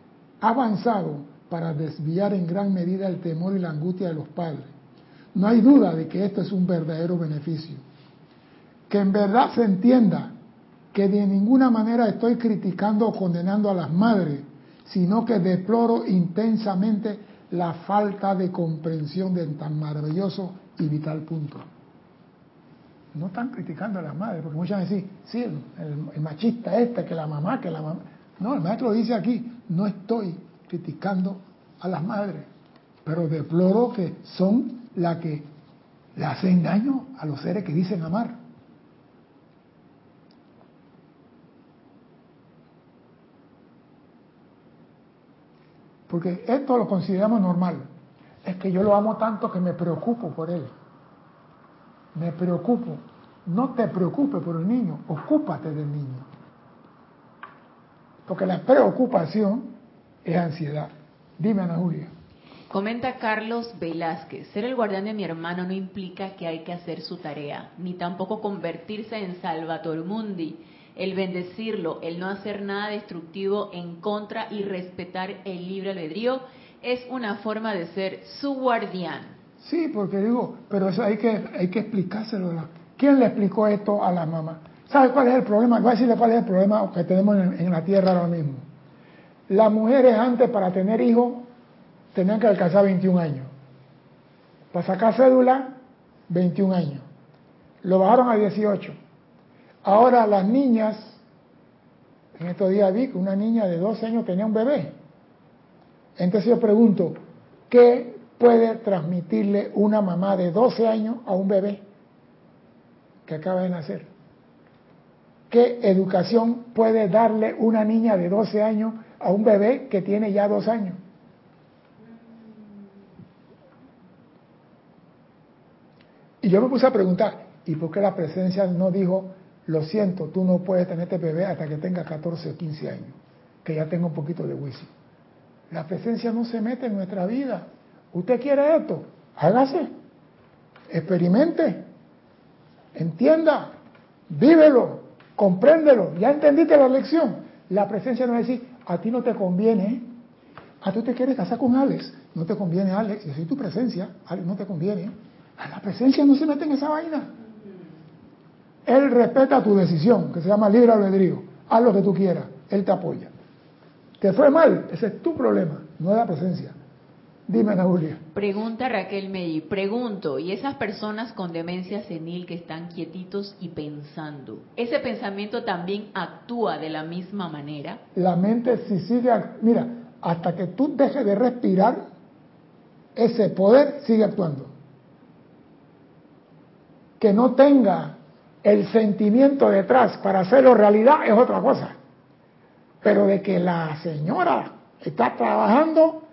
avanzados para desviar en gran medida el temor y la angustia de los padres. No hay duda de que esto es un verdadero beneficio. Que en verdad se entienda que de ninguna manera estoy criticando o condenando a las madres, sino que deploro intensamente la falta de comprensión de tan maravilloso y vital punto. No están criticando a las madres, porque muchas veces sí, el, machista este, que la mamá, que la mamá. No, el maestro dice aquí, no estoy criticando a las madres, pero deploro que son las que le hacen daño a los seres que dicen amar. Porque esto lo consideramos normal. Es que yo lo amo tanto que me preocupo por él. Me preocupo. No te preocupes por el niño, ocúpate del niño. Porque la preocupación es ansiedad. Dime, Ana Julia. Comenta Carlos Velázquez, ser el guardián de mi hermano no implica que hay que hacer su tarea, ni tampoco convertirse en Salvator Mundi, el bendecirlo, el no hacer nada destructivo en contra y respetar el libre albedrío es una forma de ser su guardián. Sí, porque digo, pero eso hay que, hay que explicárselo. ¿Quién le explicó esto a la mamá? ¿Sabe cuál es el problema? Voy a decirle cuál es el problema que tenemos en, en la tierra ahora mismo. Las mujeres antes para tener hijos tenían que alcanzar 21 años. Para sacar cédula, 21 años. Lo bajaron a 18. Ahora las niñas, en estos días vi que una niña de 12 años tenía un bebé. Entonces yo pregunto, ¿qué puede transmitirle una mamá de 12 años a un bebé que acaba de nacer? ¿Qué educación puede darle una niña de 12 años a un bebé que tiene ya dos años? Y yo me puse a preguntar, ¿y por qué la presencia no dijo, lo siento, tú no puedes tener este bebé hasta que tenga 14 o 15 años, que ya tenga un poquito de juicio? La presencia no se mete en nuestra vida. ¿Usted quiere esto? Hágase, experimente, entienda, vívelo, compréndelo. Ya entendiste la lección. La presencia no es decir, a ti no te conviene, a tú te quieres casar con Alex, no te conviene Alex, yo soy tu presencia, Alex no te conviene. A la presencia no se mete en esa vaina. Él respeta tu decisión, que se llama libre albedrío. Haz lo que tú quieras, Él te apoya. ¿Te fue mal? Ese es tu problema, no es la presencia. Dime, Ana Julia. Pregunta Raquel Meyi. Pregunto, ¿y esas personas con demencia senil que están quietitos y pensando, ese pensamiento también actúa de la misma manera? La mente si sigue, mira, hasta que tú dejes de respirar, ese poder sigue actuando que no tenga el sentimiento detrás para hacerlo realidad es otra cosa. Pero de que la señora está trabajando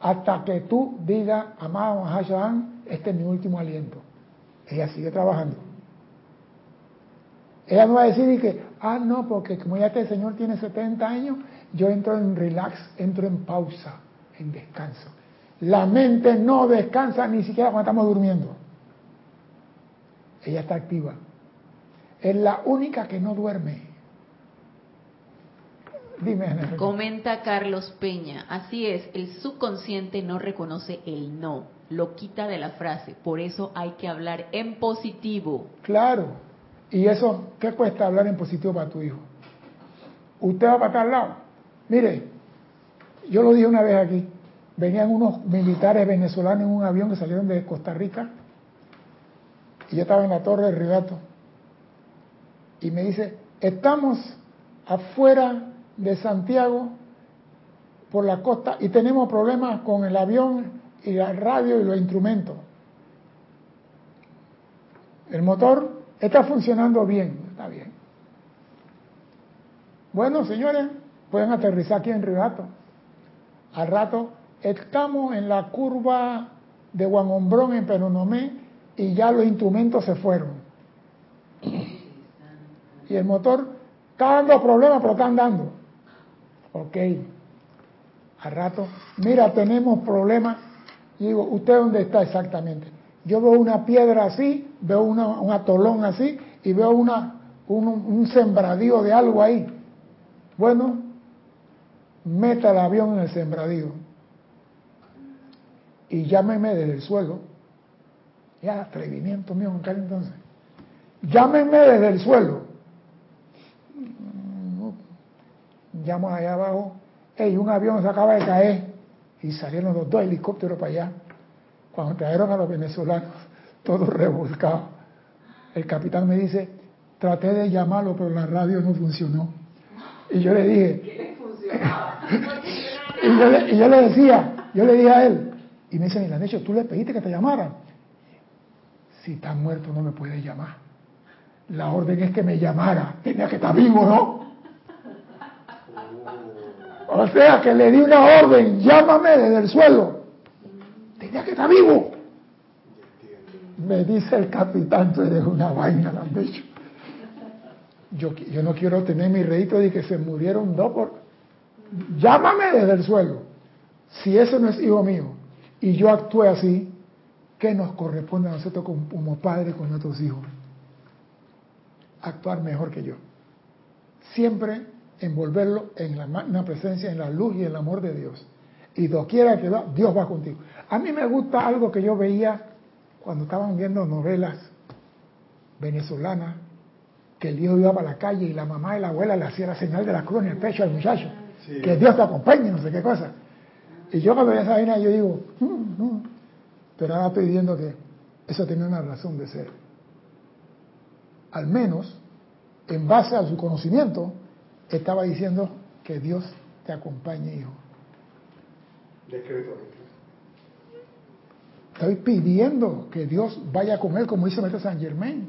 hasta que tú digas, amado Mahashohan, este es mi último aliento. Ella sigue trabajando. Ella no va a decir que, ah, no, porque como ya este señor tiene 70 años, yo entro en relax, entro en pausa, en descanso. La mente no descansa ni siquiera cuando estamos durmiendo. Ella está activa. Es la única que no duerme. Dime, Comenta Carlos Peña. Así es, el subconsciente no reconoce el no, lo quita de la frase. Por eso hay que hablar en positivo. Claro. ¿Y eso qué cuesta hablar en positivo para tu hijo? Usted va para tal lado. Mire, yo lo dije una vez aquí. Venían unos militares venezolanos en un avión que salieron de Costa Rica y yo estaba en la torre de Rigato. Y me dice, estamos afuera de Santiago por la costa y tenemos problemas con el avión y la radio y los instrumentos. El motor está funcionando bien, está bien. Bueno, señores, pueden aterrizar aquí en Ribato. Al rato estamos en la curva de Guangombrón en Penonomé y ya los instrumentos se fueron. Y el motor está dando problemas, pero está andando. Ok. Al rato, mira, tenemos problemas. Y digo, ¿usted dónde está exactamente? Yo veo una piedra así, veo un atolón así y veo una, un, un sembradío de algo ahí. Bueno, meta el avión en el sembradío y llámeme desde el suelo. Ya, atrevimiento mío en aquel entonces. Llámenme desde el suelo. Llamo allá abajo. Hey, un avión se acaba de caer. Y salieron los dos helicópteros para allá. Cuando trajeron a los venezolanos, todos revolcados. El capitán me dice, traté de llamarlo, pero la radio no funcionó. Y yo le dije... ¿Qué le y, yo le, y yo le decía, yo le dije a él, y me dicen, hecho ¿tú le pediste que te llamara? Si está muerto no me puede llamar. La orden es que me llamara. Tenía que estar vivo, ¿no? O sea que le di una orden, llámame desde el suelo. Tenía que estar vivo. Me dice el capitán, tú eres una vaina, lo han dicho. Yo, yo no quiero tener mi rédito de que se murieron dos por... Llámame desde el suelo. Si eso no es hijo mío, y yo actúe así, ¿qué nos corresponde a nosotros como, padres con nuestros hijos? Actuar mejor que yo. Siempre envolverlo en la magna presencia, en la luz y en el amor de Dios. Y doquiera que va, Dios va contigo. A mí me gusta algo que yo veía cuando estaban viendo novelas venezolanas, que el hijo iba para la calle y la mamá y la abuela le hacía la señal de la cruz en el pecho al muchacho. Que Dios te acompañe, no sé qué cosa. Y yo cuando veo esa vaina, yo digo, mm, mm". pero ahora estoy diciendo que eso tiene una razón de ser. Al menos, en base a su conocimiento, estaba diciendo que Dios te acompañe, hijo. Estoy pidiendo que Dios vaya con él, como dice Maestro San Germain.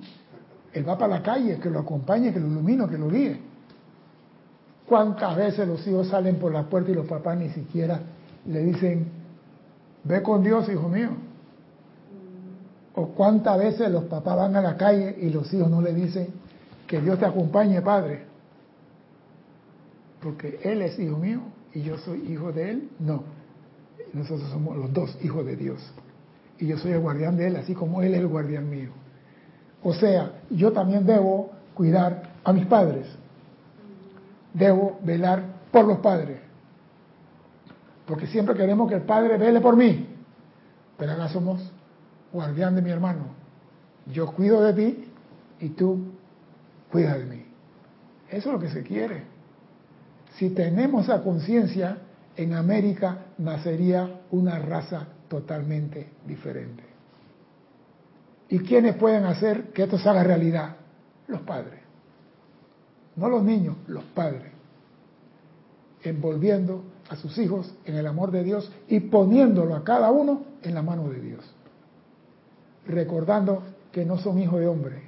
Él va para la calle, que lo acompañe, que lo ilumine, que lo guíe. ¿Cuántas veces los hijos salen por la puerta y los papás ni siquiera le dicen, ve con Dios, hijo mío. O cuántas veces los papás van a la calle y los hijos no le dicen, que Dios te acompañe, Padre. Porque Él es hijo mío y yo soy hijo de Él. No, nosotros somos los dos hijos de Dios. Y yo soy el guardián de Él, así como Él es el guardián mío. O sea, yo también debo cuidar a mis padres. Debo velar por los padres. Porque siempre queremos que el Padre vele por mí. Pero ahora somos guardián de mi hermano. Yo cuido de ti y tú cuidas de mí. Eso es lo que se quiere. Si tenemos esa conciencia, en América nacería una raza totalmente diferente. ¿Y quiénes pueden hacer que esto se haga realidad? Los padres. No los niños, los padres. Envolviendo a sus hijos en el amor de Dios y poniéndolo a cada uno en la mano de Dios. Recordando que no son hijos de hombre,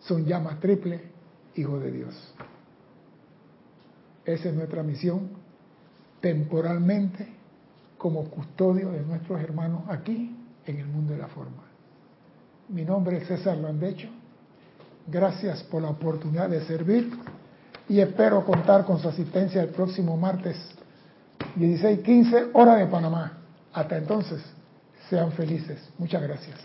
son llamas triple hijos de Dios. Esa es nuestra misión temporalmente como custodio de nuestros hermanos aquí en el mundo de la forma. Mi nombre es César Landecho. Gracias por la oportunidad de servir y espero contar con su asistencia el próximo martes 16:15 hora de Panamá. Hasta entonces, sean felices. Muchas gracias.